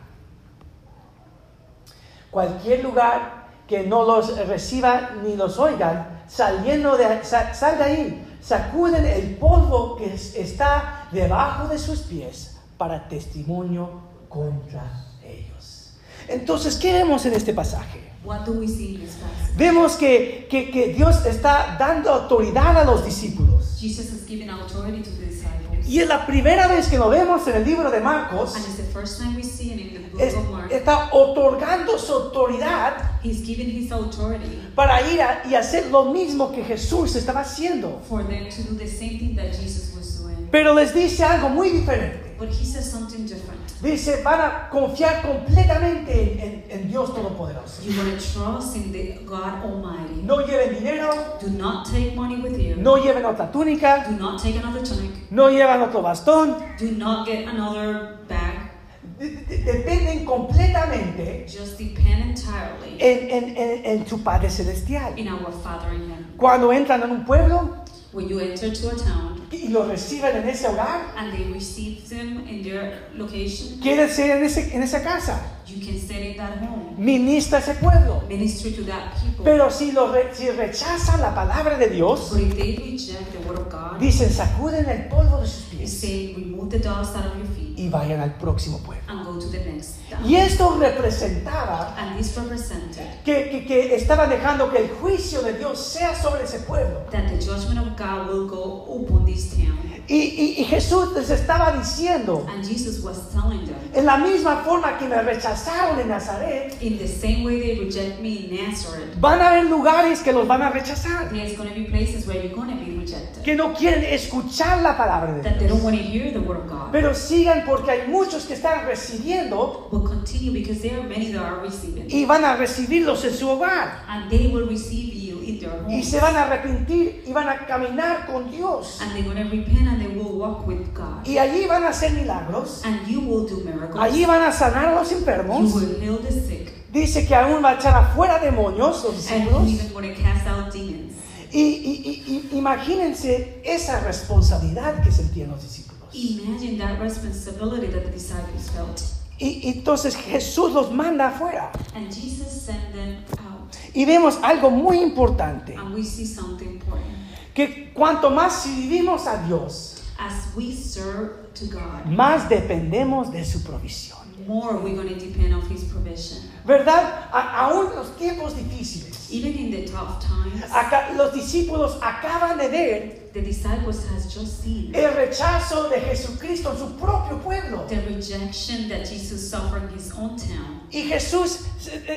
Cualquier lugar que no los reciba ni los oigan, saliendo de, sa- sal de ahí, sacuden el polvo que es- está debajo de sus pies para testimonio contra ellos. Entonces, ¿qué vemos en este pasaje? What do we see in this passage? Vemos que, que- que Dios está dando autoridad a los discípulos. Jesus has given authority to the disciples. Y es la primera vez que lo vemos en el libro de Marcos. And it's the first time we see it in the book es- of Mark. está otorgando su autoridad He's given his authority para ir a- y hacer lo mismo que Jesús estaba haciendo. for them to do the same thing that Jesus was doing. Pero les dice algo muy diferente. But he says something different. Dice, van a confiar completamente en, en- en Dios Todopoderoso. You want to trust in the God Almighty. No lleven dinero, Do not take money with you. no lleven otra túnica, Do not take another tunic. no llevan otro bastón. Do not get another bag. De- de- dependen completamente Just depend entirely en, en- en- en su Padre Celestial. in our Father in heaven. Cuando entran en un pueblo When you enter to a town y lo reciben en ese hogar, and they receive them in their location, quédense en, ese- en esa casa. You can that home. Ministra a ese pueblo. Ministry to that people. Pero si, lo re- si rechazan la palabra de Dios, But if they reject the word of God, dicen sacuden el polvo de sus pies say, remove the dust out of your feet y vayan al próximo pueblo. and go to the next town. Y esto representaba And this represented que, que, que estaban dejando que el juicio de Dios sea sobre ese pueblo. that the judgment of God will go upon this town. Y, y- y Jesús les estaba diciendo, And Jesus was telling them, en la misma forma que me rechazaron en Nazaret, in the same way they reject me in Nazareth, van a haber lugares que los van a rechazar, there's going to be places where you're going to be rejected. que no quieren escuchar la palabra de That they don't Dios. want to hear the word of God. Pero sigan porque hay muchos que están recibiendo But continue because there are many that are receiving. y van a recibirlos en su hogar. And they will receive you their Y se van a arrepentir y van a caminar con Dios. And they're going to repent and they will walk with God. Y allí van a hacer milagros. And you will do miracles. Allí van a sanar a los You enfermos. will heal the sick. Dice que aún va a echar afuera demonios los And discípulos. you're even going to cast out demons. Y, y- y- y imagínense esa responsabilidad que sentían los discípulos. Imagine that responsibility that the disciples felt. Y, y entonces Jesús los manda afuera. And Jesus sent them out. Y vemos algo muy importante. And we see something important. Que cuanto más vivimos a Dios, As we serve to God, más dependemos de su provisión. more we're depend on His provision. ¿Verdad? A- aún en los tiempos difíciles. Even in the tough times, Acá, los discípulos acaban de ver the disciples has just seen el rechazo de Jesucristo en su propio pueblo. the rejection that Jesus suffered in His own town. Y Jesús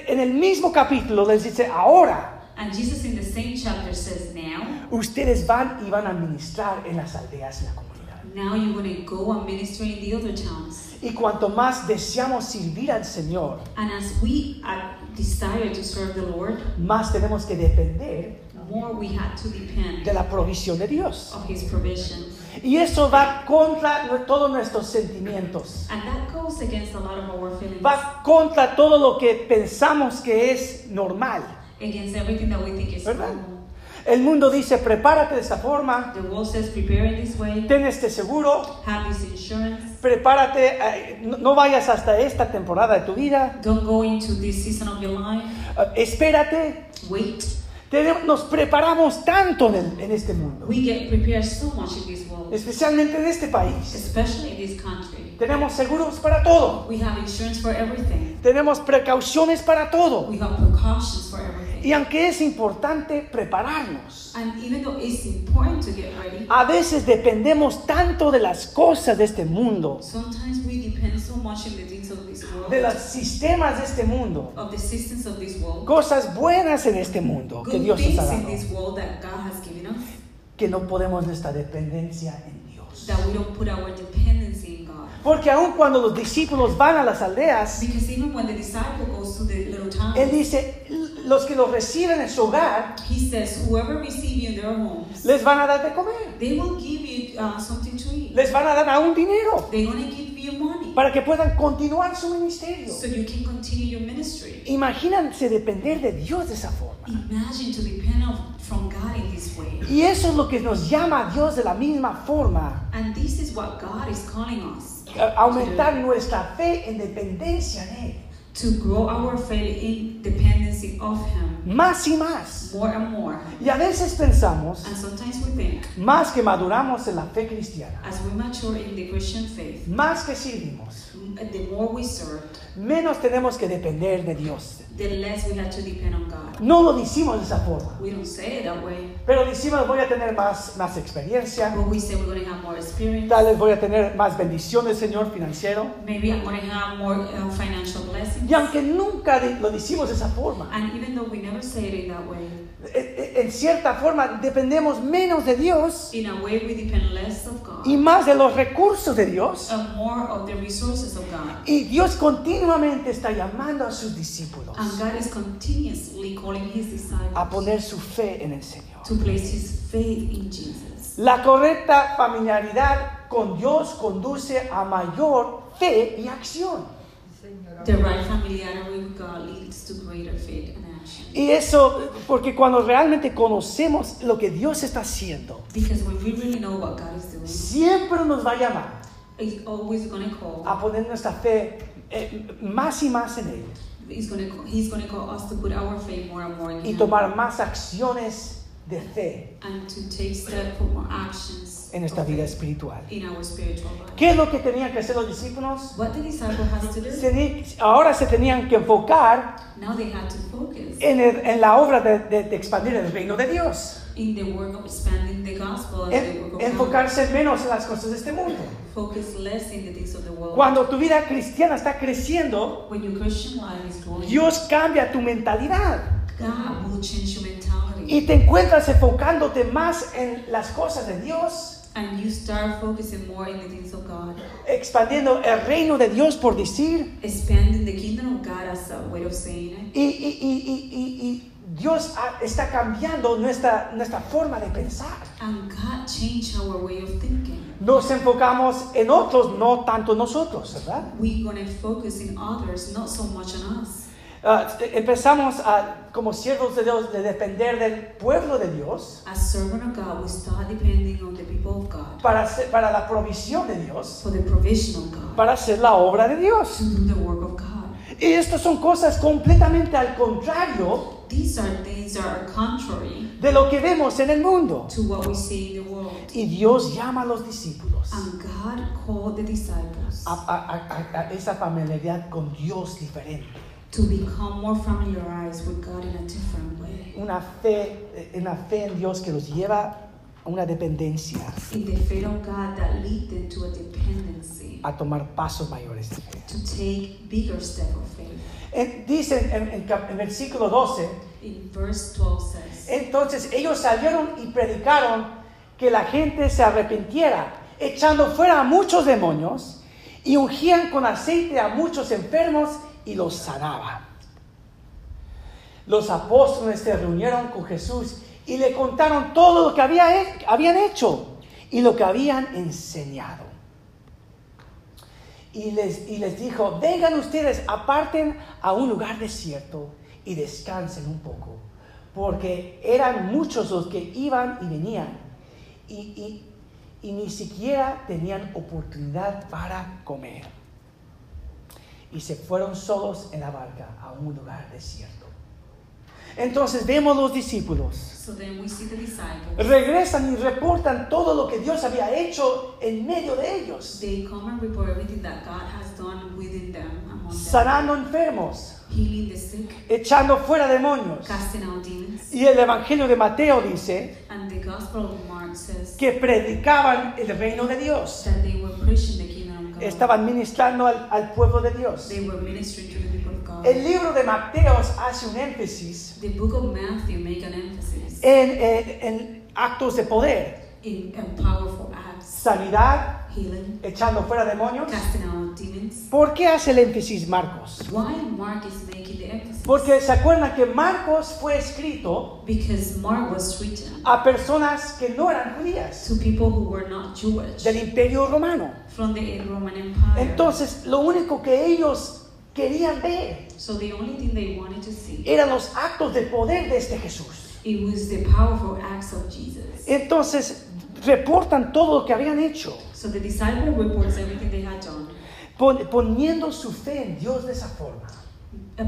en el mismo capítulo les dice, ahora And Jesus in the same chapter says, Now, ustedes van y van a ministrar en las aldeas y la comunidad. now you're going to go and minister in the other towns. Y cuanto más deseamos servir al Señor, And as we desire to serve the Lord, más tenemos que depender more we had to depend de la provisión de Dios. of His provision. Y eso va contra todos nuestros sentimientos. And that goes against a lot of our feelings, Va contra todo lo que pensamos que es normal. against everything that we think is ¿Verdad? normal. El mundo dice, prepárate de esta forma, The world says, prepare in this way, ten este seguro, have this insurance, prepárate, eh, no- no vayas hasta esta temporada de tu vida, don't go into this season of your life, eh, espérate. wait. Tenemos- nos preparamos tanto en, el- en este mundo, We get prepared so much in this world, especialmente en este país. especially in this country. Tenemos seguros para todo, We have insurance for everything. tenemos precauciones para todo. We have precautions for everything. Y aunque es importante prepararnos, And even though it's important to get ready, a veces dependemos tanto de las cosas de este mundo, sometimes we depend so much on the things of this world, de los sistemas de este mundo, of the systems of this world, cosas buenas en este mundo que good Dios nos ha in dado, this world that God has given us, que no podemos nuestra dependencia en Dios. that we don't put our dependency in. Porque aun cuando los discípulos van a las aldeas, Because even when the disciple goes to the little town, Él dice, los que los reciben en su hogar, he says, whoever receive you in their homes, les van a dar de comer, they will give you uh, something to eat. les van a dar aún dinero give you money para que puedan continuar su ministerio. so you can continue your ministry. Imagínense depender de Dios de esa forma. Imagine to depend on, from God in this way. Y eso es lo que nos llama a Dios de la misma forma, And this is what God is calling us aumentar nuestra fe en dependencia en Él, to grow our faith in dependency of Him más y más. more and more. Y a veces pensamos, And sometimes we think, más que maduramos en la fe cristiana, as we mature in the Christian faith, más que servimos, the more we serve, menos tenemos que depender de Dios. the less we have to depend on God. No lo decimos de esa forma, We don't say it that way, pero decimos voy a tener más, más experiencia, but we say we're going to have more experience. tal vez voy a tener más bendición del Señor financiero. Maybe I'm going to have more uh, financial blessings. Y aunque nunca lo decimos de esa forma, And even though we never say it in that way, en cierta forma dependemos menos de Dios in a way we depend less of God y más de los recursos de Dios. and more of the resources of God. Y Dios continuamente está llamando a sus discípulos And God is continuously calling His disciples a poner su fe en el Señor. to place His faith in Jesus. La correcta familiaridad con Dios conduce a mayor fe y acción. The right familiarity with God leads to greater faith. Y eso, porque cuando realmente conocemos lo que Dios está haciendo, Because when we really know what God is doing, siempre nos va a llamar He's always going to call. a poner nuestra fe eh, más y más en Él. He's going to He's going to call us to put our faith more and more in y Him. tomar más acciones de fe. And to take steps for more actions en esta vida espiritual. in our spiritual life. ¿Qué es lo que tenían que hacer los discípulos? Ahora se tenían que enfocar Now they had to focus en, el- en la obra de, de- de expandir el reino de Dios. in the work of expanding the gospel and the En- enfocarse menos en las cosas de este mundo. Cuando tu vida cristiana está creciendo, When your Christian life is growing, Dios cambia tu mentalidad God will change your mentality. y te encuentras enfocándote más en las cosas de Dios, and you start focusing more in the things of God. expandiendo el reino de Dios por decir, Expanding the kingdom of God as a way of saying it. y, y- y- y- y- y Dios está cambiando nuestra, nuestra forma de pensar. And God changed our way of thinking. Nos enfocamos en otros, no tanto nosotros, ¿verdad? We're going to focus in others, not so much on us. Ah, empezamos a, como siervos de Dios, de depender del pueblo de Dios As servant of God, we start depending on the people of God para, hacer- para la provisión de Dios, for the provision of God, para hacer la obra de Dios. to do the work of God. Y estas son cosas completamente al contrario These are things that are contrary de lo que vemos en el mundo. to what we see in the world. Y Dios llama a los discípulos And God called the disciples a- a- a- a esa familiaridad con Dios diferente. To become more familiarized with God in a different way. Una fe, eh, una fe en Dios que los lleva a una dependencia, In the faith of God that lead them to a dependency, a tomar pasos mayores de fe. to take bigger step of faith. En- Dice en, en versículo 12, In verse 12 says, entonces ellos salieron y predicaron que la gente se arrepintiera, echando fuera a muchos demonios y ungían con aceite a muchos enfermos y los sanaban. Los apóstoles se reunieron con Jesús y le contaron todo lo que habían hecho y lo que habían enseñado. Y les, y les dijo, vengan ustedes, aparten a un lugar desierto y descansen un poco, porque eran muchos los que iban y venían y- y ni siquiera tenían oportunidad para comer. Y se fueron solos en la barca a un lugar desierto. Entonces vemos los discípulos. So then we see the disciples. Regresan y reportan todo lo que Dios había hecho en medio de ellos. They come and report everything that God has done within them, among them. Sanando enfermos, healing the sick, echando fuera demonios. out demons. Y el Evangelio de Mateo dice And the Gospel of Mark says que predicaban el reino de Dios. that they were Estaban ministrando al, al pueblo de Dios. They were ministering to the people of God. El libro de Mateo hace un énfasis The book of Matthew make an emphasis en, en- en actos de poder, in, powerful sanidad, healing, echando fuera demonios. ¿Por qué hace el énfasis Marcos? Why Mark is making the emphasis? Porque se acuerdan que Marcos fue escrito Because Mark was written a personas que no eran judías to people who were not Jewish del imperio romano. from the Roman Empire. Entonces, lo único que ellos querían ver so the only thing they wanted to see eran los actos de poder de este Jesús. it was the powerful acts of Jesus. Entonces, reportan todo lo que habían hecho, So the disciple reports everything they had done, pon- poniendo su fe en Dios de esa forma.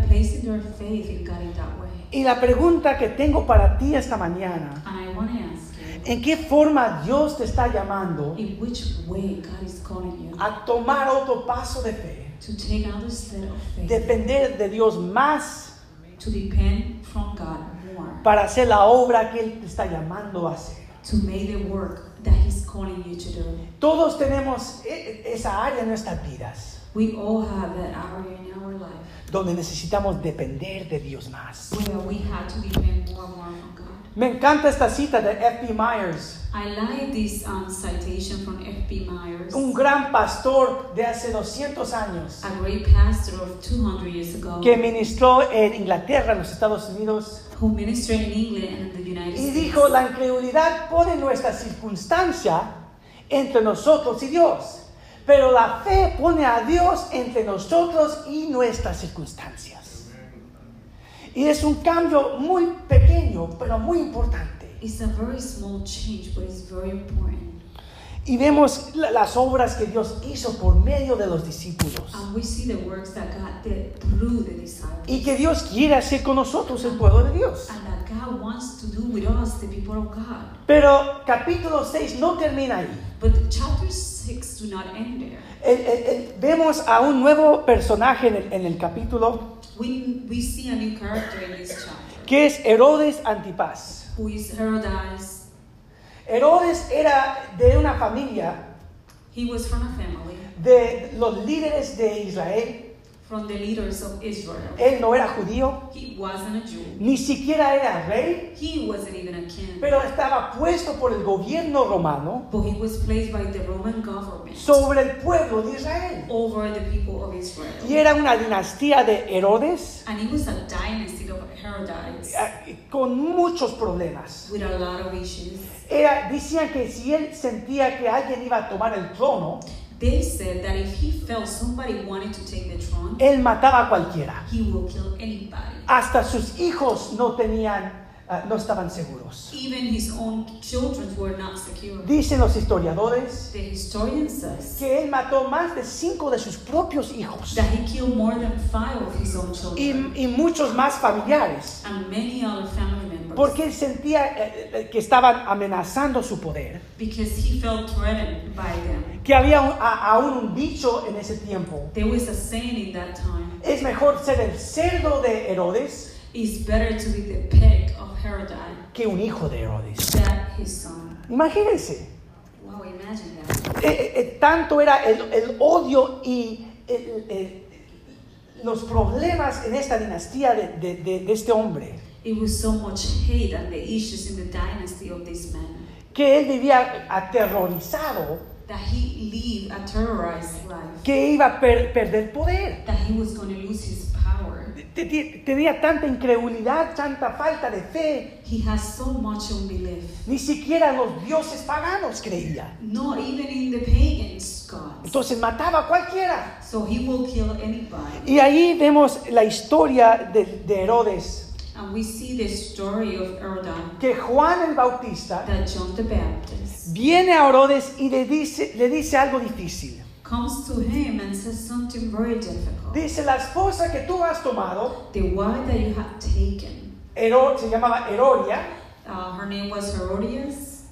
placing their faith in God in that way. Y la pregunta que tengo para ti esta mañana, And I want to ask you, ¿en qué forma Dios te está llamando in which way God is calling you a tomar otro paso de fe? to take another step of faith, Depender de Dios más to depend from God more, para hacer la obra que Él te está llamando a hacer. To make the work that He's calling you to do. Todos tenemos e- esa área en nuestras vidas We all have that area in our life donde necesitamos depender de Dios más. where we have to depend more and more on God. Me encanta esta cita de F.B. Myers, I like this um, citation from F.B. Myers, un gran pastor de hace 200 años a great pastor of 200 years ago, que ministró en Inglaterra, en los Estados Unidos, who ministered in England and in the United y States. dijo, la incredulidad pone nuestra circunstancia entre nosotros y Dios, pero la fe pone a Dios entre nosotros y nuestras circunstancias. Y es un cambio muy pequeño, pero muy importante. It's a very small change, but it's very important. Y vemos la- las obras que Dios hizo por medio de los discípulos. And we see the works that God did through the disciples. Y que Dios quiere hacer con nosotros, el pueblo de Dios. Pero capítulo 6 no termina ahí. But chapter 6 do not end there. El- el- el- vemos a un nuevo personaje en el, en el capítulo We, we see a new character in this chapter, que es Herodes Antipas. who is Herodias. Herodes era de una familia He was from a family, de los líderes de Israel. From the leaders of Israel. Él no era judío, He wasn't a Jew. ni siquiera era rey, He wasn't even a king. pero estaba puesto por el gobierno romano But he was placed by the Roman government sobre el pueblo de Israel. over the people of Israel. Y era una dinastía de Herodes And it was a dynasty of Herodias eh, con muchos problemas. with a lot of issues. Era, decían que si él sentía que alguien iba a tomar el trono, They said that if he felt somebody wanted to take the throne, él mataba a cualquiera. he will kill anybody. Hasta sus hijos no tenían, ah, no estaban seguros. Even his own children were not secure. Dicen los historiadores The historian says que él mató más de cinco de sus propios hijos that he killed more than five of his own y, children y muchos más familiares, and many other family members porque él sentía eh, eh, que estaban amenazando su poder. because he felt threatened by them. Que había un- a- aún un dicho en ese tiempo. There was a saying in that time Es mejor ser el cerdo de Herodes it's better to be the pig of Herod que un hijo de Herodes. than his son. Imagínense. Wow, imagine that. Eh, eh, eh, tanto era el, el odio y el- el- los problemas en esta dinastía de, de- de- de este hombre, It was so much hate and the issues in the dynasty of this man que él vivía aterrorizado, that he lived a terrorized life, que iba a per- perder poder. that he was going to lose his power. Te- te- Tenía tanta incredulidad, tanta falta de fe, He has so much unbelief. ni siquiera los dioses paganos creía. Not even in the pagans' gods. Entonces mataba a cualquiera. So he will kill anybody. Y ahí vemos la historia de, de Herodes, And we see the story of que Juan el Bautista that John the Baptist viene a Herodes y le dice, le dice algo difícil. Comes to him and says something very difficult. Dice, la esposa que tú has tomado, The wife that you have taken, Hero- se llamaba Herodia, uh, her name was Herodias.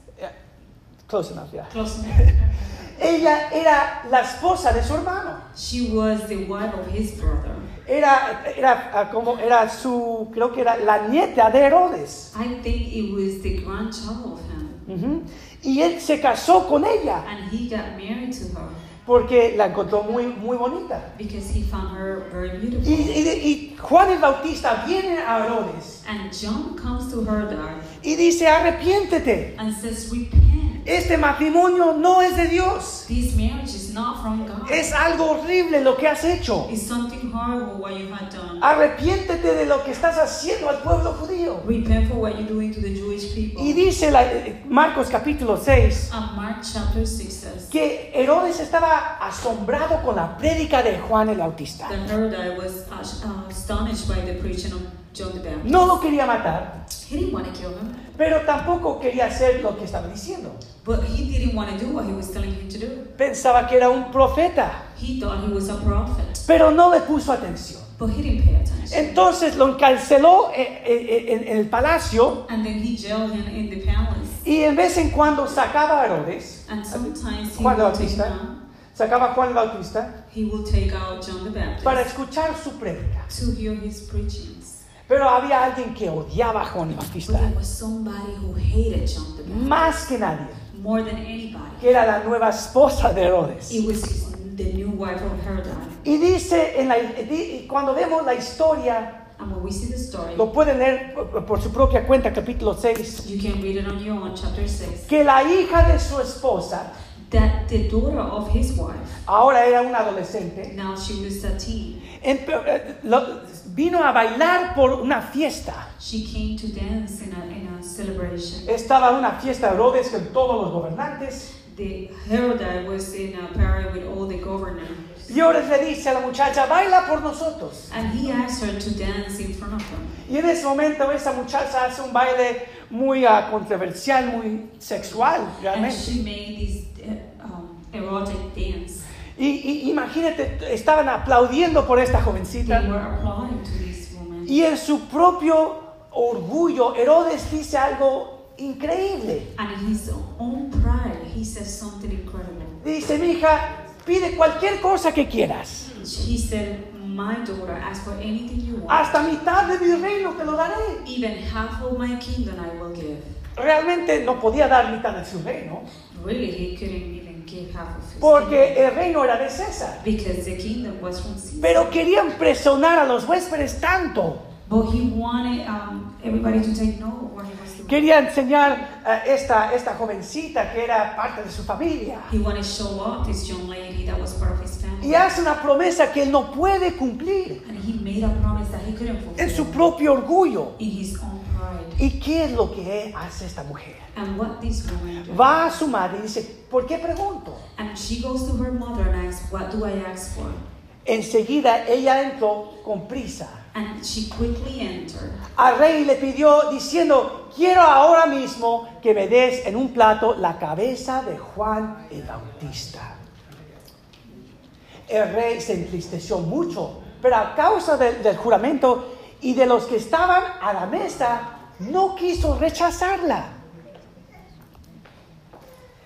close enough, yeah. Close enough. Ella era la esposa de su hermano. She was the wife of his brother. Era, era ah, como era su, creo que era la nieta de Herodes. I think it was the grandchild of him. Ujú. Y él se casó con ella And he got married to her porque la encontró muy, muy bonita. because he found her very Y, beautiful. y- y Juan el Bautista viene a Herodes And John comes to her there y dice, arrepiéntete. and says, Repent. Este matrimonio no es de Dios. This marriage is not from God. Es algo horrible lo que has hecho. It's something horrible what you had done. Arrepiéntete de lo que estás haciendo al pueblo judío. Repent for what you're doing to the Jewish people. Y dice la- eh, Marcos capítulo 6 And Mark chapter 6 says que Herodes estaba asombrado con la prédica de Juan el Bautista. Herod was uh, astonished by the preaching of John the Baptist. No lo quería matar, He didn't want to kill him, pero tampoco quería hacer lo que estaba diciendo. but he didn't want to do what he was telling him to do. Pensaba que era un profeta, He thought he was a prophet, pero no le puso atención. but he didn't pay attention. Entonces lo encarceló eh, eh, en, en el palacio And then he jailed him in the palace. y en vez en cuando sacaba a Herodes, And sometimes he Juan Bautista, sacaba a Juan Bautista he will take out John the Baptist para escuchar su prédica. to hear his preachings. Pero había alguien que odiaba a Juan el Bautista there was somebody who hated John the Baptist más que nadie, more than anybody. que era la nueva esposa de Herodes. It was his, the new wife of Herod. Y dice, en la, di- cuando vemos la historia, And when we see the story, lo pueden leer por, su propia cuenta, capítulo 6, you can read it on your own, chapter 6, que la hija de su esposa, that the daughter of his wife, ahora era una adolescente, now she was a teen, vino a bailar por una fiesta. she came to dance in a, in a celebration. Estaba en una fiesta de Herodes con todos los gobernantes. The Herod was in a party with all the governors. Y Herodes le dice a la muchacha, baila por nosotros. And he asked her to dance in front of him. Y en ese momento esa muchacha hace un baile muy ah, controversial, muy sexual, And realmente. she made this uh, um, erotic dance. Y, y imagínate, estaban aplaudiendo por esta jovencita. Y en su propio orgullo, Herodes dice algo increíble. And in his own pride, he says something incredible. Dice, mi hija, pide cualquier cosa que quieras. He said, My daughter, ask for anything you want. Hasta mitad de mi reino te lo daré. Even half of my kingdom I will give. Realmente no podía dar mitad de su reino, Really, he couldn't even give half of his porque el reino era de César. Because the kingdom was from Caesar. Pero querían presionar a los huéspedes tanto. But he wanted um, everybody to take note he was doing. Quería enseñar a esta, esta jovencita que era parte de su familia. He wanted to show off this young lady that was part of his family. Y hace una promesa que él no puede cumplir And he made a promise that he couldn't fulfill en su propio orgullo. in his own. ¿Y qué es lo que hace esta mujer? And what this woman do? Va a su madre y dice, ¿por qué pregunto? And she goes to her mother and asks, What do I ask for? Enseguida ella entró con prisa And she quickly entered. al rey le pidió diciendo, quiero ahora mismo que me des en un plato la cabeza de Juan el Bautista. El rey se entristeció mucho, pero a causa del, del juramento y de los que estaban a la mesa, no quiso rechazarla.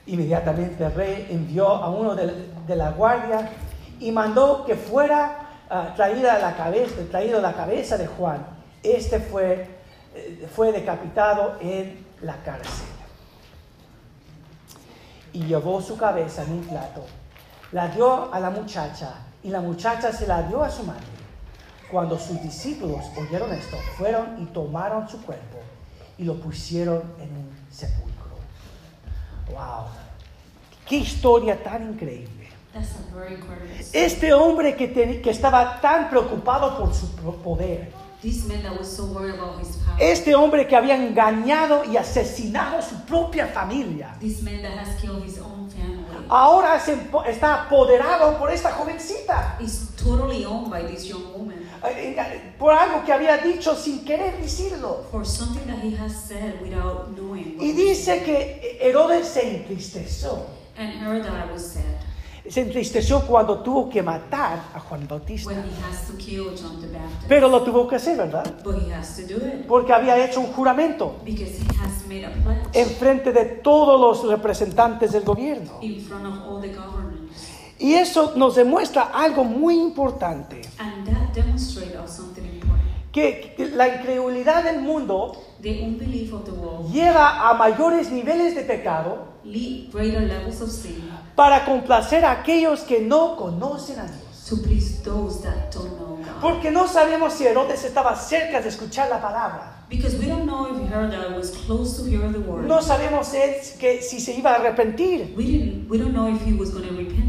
Inmediatamente el rey envió a uno de, la guardia y mandó que fuera ah, traída la cabeza, traído la cabeza de Juan. Este fue, eh, fue decapitado en la cárcel. Y llevó su cabeza en un plato, la dio a la muchacha y la muchacha se la dio a su madre. Cuando sus discípulos oyeron esto, fueron y tomaron su cuerpo y lo pusieron en un sepulcro. Wow, qué historia tan increíble. Este hombre que, te- que estaba tan preocupado por su poder, This man that was so worried about his power. este hombre que había engañado y asesinado a su propia familia, ahora se está apoderado por esta jovencita, por algo que había dicho sin querer decirlo. for something that he has said without knowing. Y dice que Herodes se entristeció. And Herod was sad. se entristeció cuando tuvo que matar a Juan Bautista. when he has to kill John the Baptist. Pero lo tuvo que hacer, ¿verdad? But he has to do it Porque había hecho un juramento because he has made a pledge en frente de todos los representantes del gobierno. in front of all the governors. Y eso nos demuestra algo muy importante, que la incredulidad del mundo The unbelief of the world lleva a mayores niveles de pecado lead greater levels of sin para complacer a aquellos que no conocen a Dios. to please those that don't know God. Porque no sabemos si Herodes estaba cerca de escuchar la palabra. Because we don't know if Herod was close to hear the word. No sabemos que si se iba a arrepentir. We didn't. We don't know if he was.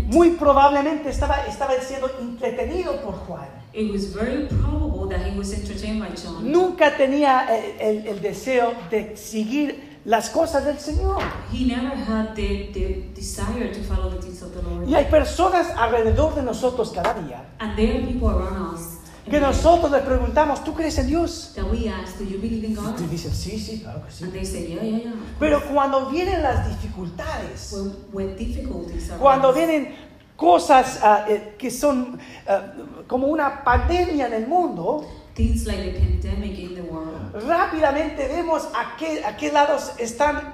Muy probablemente estaba, estaba siendo entretenido por Juan. It was very probable that he was entertained by John. Nunca tenía el, el- el deseo de seguir las cosas del Señor. He never had the, the desire to follow the things of the Lord. Y hay personas alrededor de nosotros cada día And there are people around us que nosotros les preguntamos, ¿tú crees en Dios? that we ask, "Do you believe in God?" Y dicen, sí, sí, claro que sí. And they say, "Yeah, yeah, yeah." Pero cuando vienen las dificultades, When, when difficulties are cuando vienen cosas eh, que son ah, como una pandemia en el mundo, things like the pandemic in the world, rápidamente vemos a qué, a qué lados están,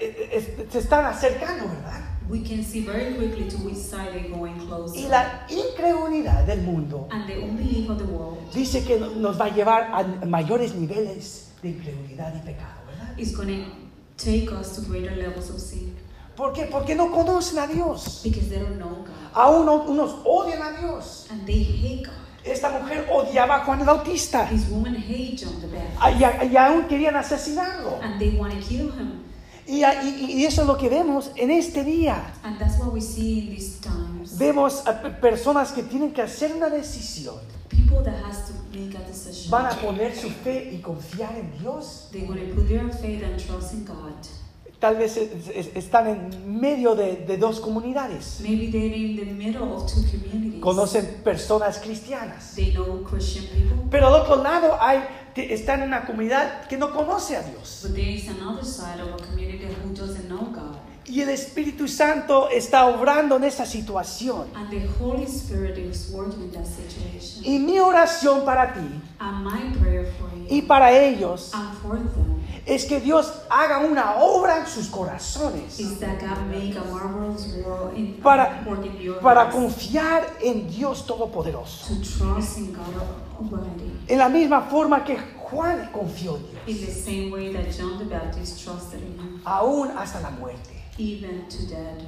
eh, eh, se están acercando, ¿verdad? we can see very quickly to which side they're going closer. Y la incredulidad del mundo And the unbelief of the world dice que nos va a llevar a mayores niveles de incredulidad y pecado, ¿verdad? is going to take us to greater levels of sin ¿Por qué? Porque no conocen a Dios. because they don't know God Aún unos odian a Dios. and they hate God. Esta mujer odiaba a Juan el Bautista These women hate John the Baptist Ah, y, y aún querían asesinarlo. and they want to kill him. Y, y- y eso es lo que vemos en este día. And that's what we see in these times. Vemos a pe- personas que tienen que hacer una decisión. People that has to make a decision. ¿Van a poner su fe y confiar en Dios? They're going to put their faith and trust in God. Tal vez es- es- están en medio de, de dos comunidades. Maybe they're in the middle of two communities. Conocen personas cristianas. They know Christian people, Pero al otro lado hay, están en una comunidad que no conoce a Dios. but there is another side of a community who doesn't know God. Y el Espíritu Santo está obrando en esa situación. And the Holy Spirit is working in that situation. Y mi oración para ti And my prayer for y you para ellos and for them es que Dios haga una obra en sus corazones Para- para confiar en Dios Todopoderoso. En la misma forma que Juan confió en Dios, aún hasta la muerte. even to death.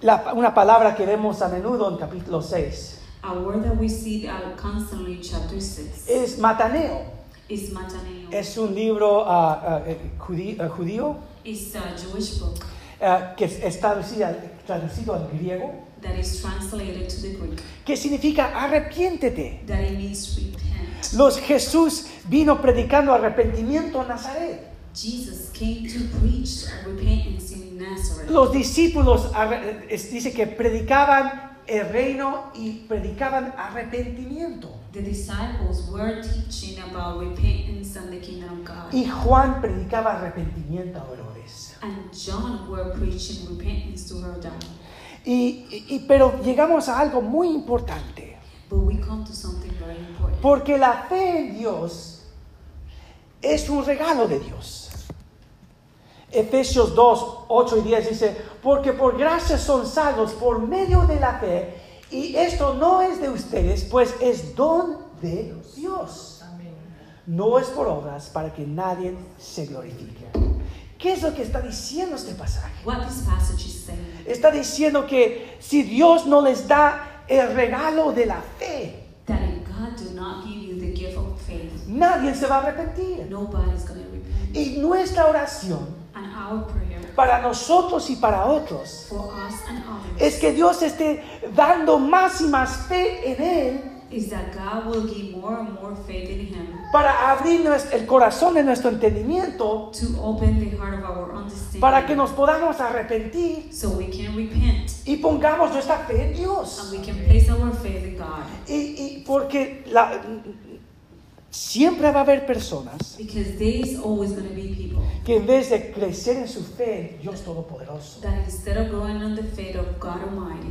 La- una palabra que vemos a menudo en capítulo 6 A word that we see uh, constantly in chapter 6 es mataneo. Es un libro ah, eh, judí- eh, judío It's a Jewish book ah, que es, traducido, traducido al griego, that is translated to the Greek, que significa arrepiéntete. that it means repent. Los Jesús vino predicando arrepentimiento en Nazaret. Jesus came to preach repentance in Nazareth. Los discípulos dice que predicaban el reino y predicaban arrepentimiento. The disciples were teaching about repentance and the kingdom of God. Y Juan predicaba arrepentimiento a Herodes. And John were preaching repentance to her. Y, y- y- pero llegamos a algo muy importante. But we come to something very important. Porque la fe en Dios es un regalo de Dios. Efesios 2, 8 y 10 dice, porque por gracia son salvos por medio de la fe, y esto no es de ustedes, pues es don de Dios. No es por obras para que nadie se glorifique. ¿Qué es lo que está diciendo este pasaje? Está diciendo que si Dios no les da el regalo de la fe, nadie se va a arrepentir. Y nuestra oración And our prayer para nosotros y para otros for us and others es que Dios esté dando más y más fe en Él more more para abrir nues- el corazón de nuestro entendimiento to open the heart of our understanding para que nos podamos arrepentir so we can repent y pongamos nuestra fe en and Dios. we can place our faith in God. Y, y porque la- siempre va a haber personas que en vez de crecer en su fe, Dios Todopoderoso,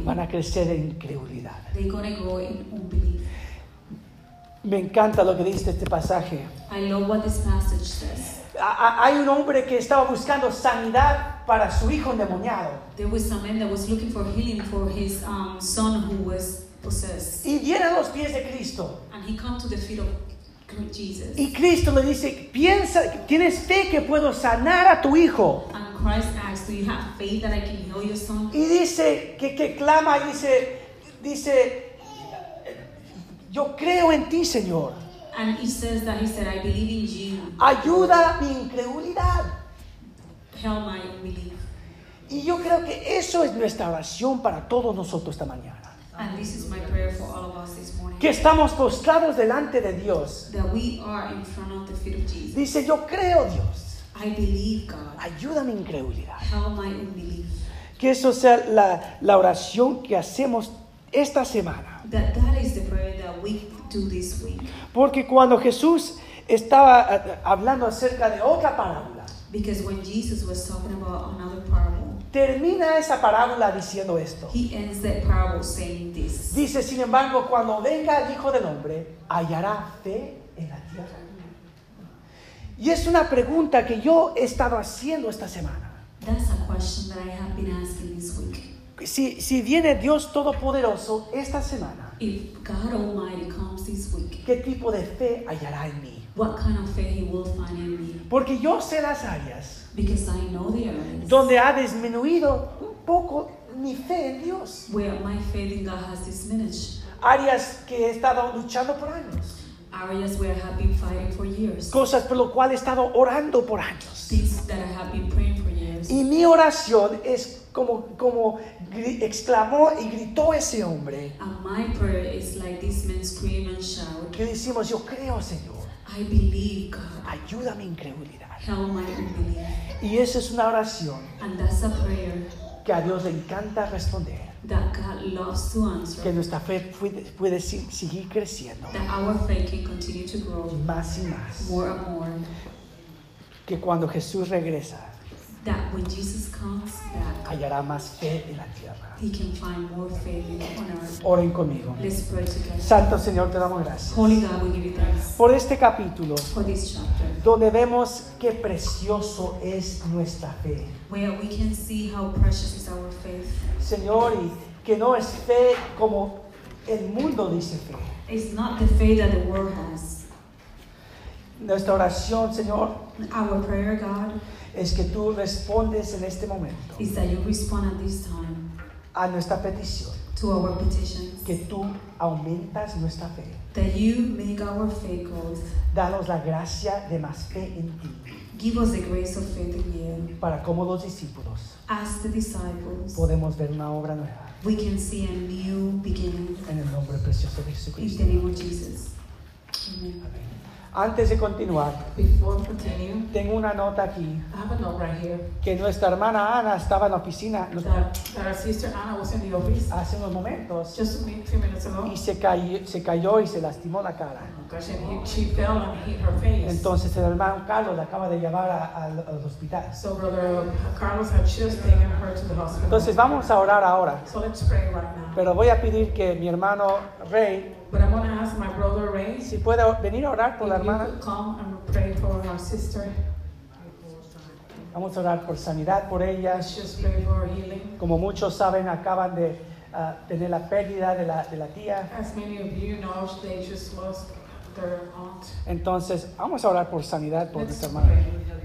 van a crecer en incredulidad. Me encanta lo que dice este pasaje. I love what this passage says. A- a- Hay un hombre que estaba buscando sanidad para su hijo endemoniado. There was some man that was looking for healing for his um, son who was possessed. Y viene a los pies de Cristo. And he come to the feet of Jesus. Y Cristo le dice, piensa, ¿tienes fe que puedo sanar a tu hijo? And Christ asks, Do you have faith that I can heal your son? Y dice, que, que clama y dice, dice, yo creo en ti, Señor. And he says that he said, I believe in you. Ayuda mi incredulidad. Help my unbelief. Y yo creo que eso es nuestra oración para todos nosotros esta mañana. And this is my prayer for all of us this morning. Que estamos postrados delante de Dios. That we are in front of the feet of Jesus. Dice, yo creo, Dios. I believe God. Ayuda mi incredulidad. Help my unbelief. Que eso sea la, la oración que hacemos esta semana. That that is the prayer that we do this week. Porque cuando Jesús estaba eh, hablando acerca de otra parábola, Because when Jesus was talking about another parable, termina esa parábola diciendo esto. he ends that parable saying this. Dice, sin embargo, cuando venga el Hijo del Hombre, hallará fe en la tierra. Y es una pregunta que yo he estado haciendo esta semana. That's a question that I have been asking this week. Si, si viene Dios Todopoderoso esta semana, If God Almighty comes this week, ¿qué tipo de fe hallará en mí? what kind of faith He will find in me? Porque yo sé las áreas Because I know the areas donde ha disminuido un poco mi fe en Dios. where my faith in God has diminished. Áreas que he estado luchando por años. Areas where I have been fighting for years. Cosas por lo cual he estado orando por años. Things that I have been praying for years. Y mi oración es como, como exclamó y gritó ese hombre. And my prayer is like this man scream and shout. Que decimos, yo creo, Señor, I believe God. ayuda mi incredulidad. Y esa es una oración And that's a prayer que a Dios le encanta responder. that God loves to Que answer. nuestra fe puede, puede seguir creciendo That our faith can continue to grow más y más. more and more. Que cuando Jesús regresa, That when Jesus comes back, hallará más fe en la tierra. he can find more faith in- on earth. Oren conmigo. Let's pray together. Santo Señor, te damos gracias Holy God, we give you thanks por este capítulo for this chapter donde vemos qué precioso es nuestra fe. where we can see how precious is our faith. Señor, y que no es fe como el mundo dice fe. It's not the faith that the world has. Nuestra oración, Señor, Our prayer, God, es que tú respondes en este momento is that you respond at this time a nuestra petición, to our petitions. que tú aumentas nuestra fe. That you make our faith growth. Danos la gracia de más fe en ti, Give us the grace of faith in you. para como los discípulos As the disciples, podemos ver una obra nueva. we can see a new beginning En el nombre precioso de in Jesucristo. the name of Jesus. Amen. Amén. Antes de continuar, continue, tengo una nota aquí I have a note right here que nuestra hermana Ana estaba en la oficina that, that our sister Anna was in the office hace unos momentos just ago. y se cayó, se cayó y se lastimó la cara. Face. Entonces el hermano Carlos la acaba de llevar al, al hospital. so brother Carlos had just taken her to the hospital. Entonces vamos a orar ahora. so let's pray right now. Pero voy a pedir que mi hermano Rey, But I'm going to ask my brother Ray si puede venir a orar por la hermana. could come and pray for our sister. Vamos a orar por sanidad por ella. Let's just pray for her healing. Como muchos saben, acaban de ah, tener la pérdida de la, de la tía. As many of you know, they just lost their aunt. Entonces, vamos a orar por sanidad por Let's nuestra hermana. pray.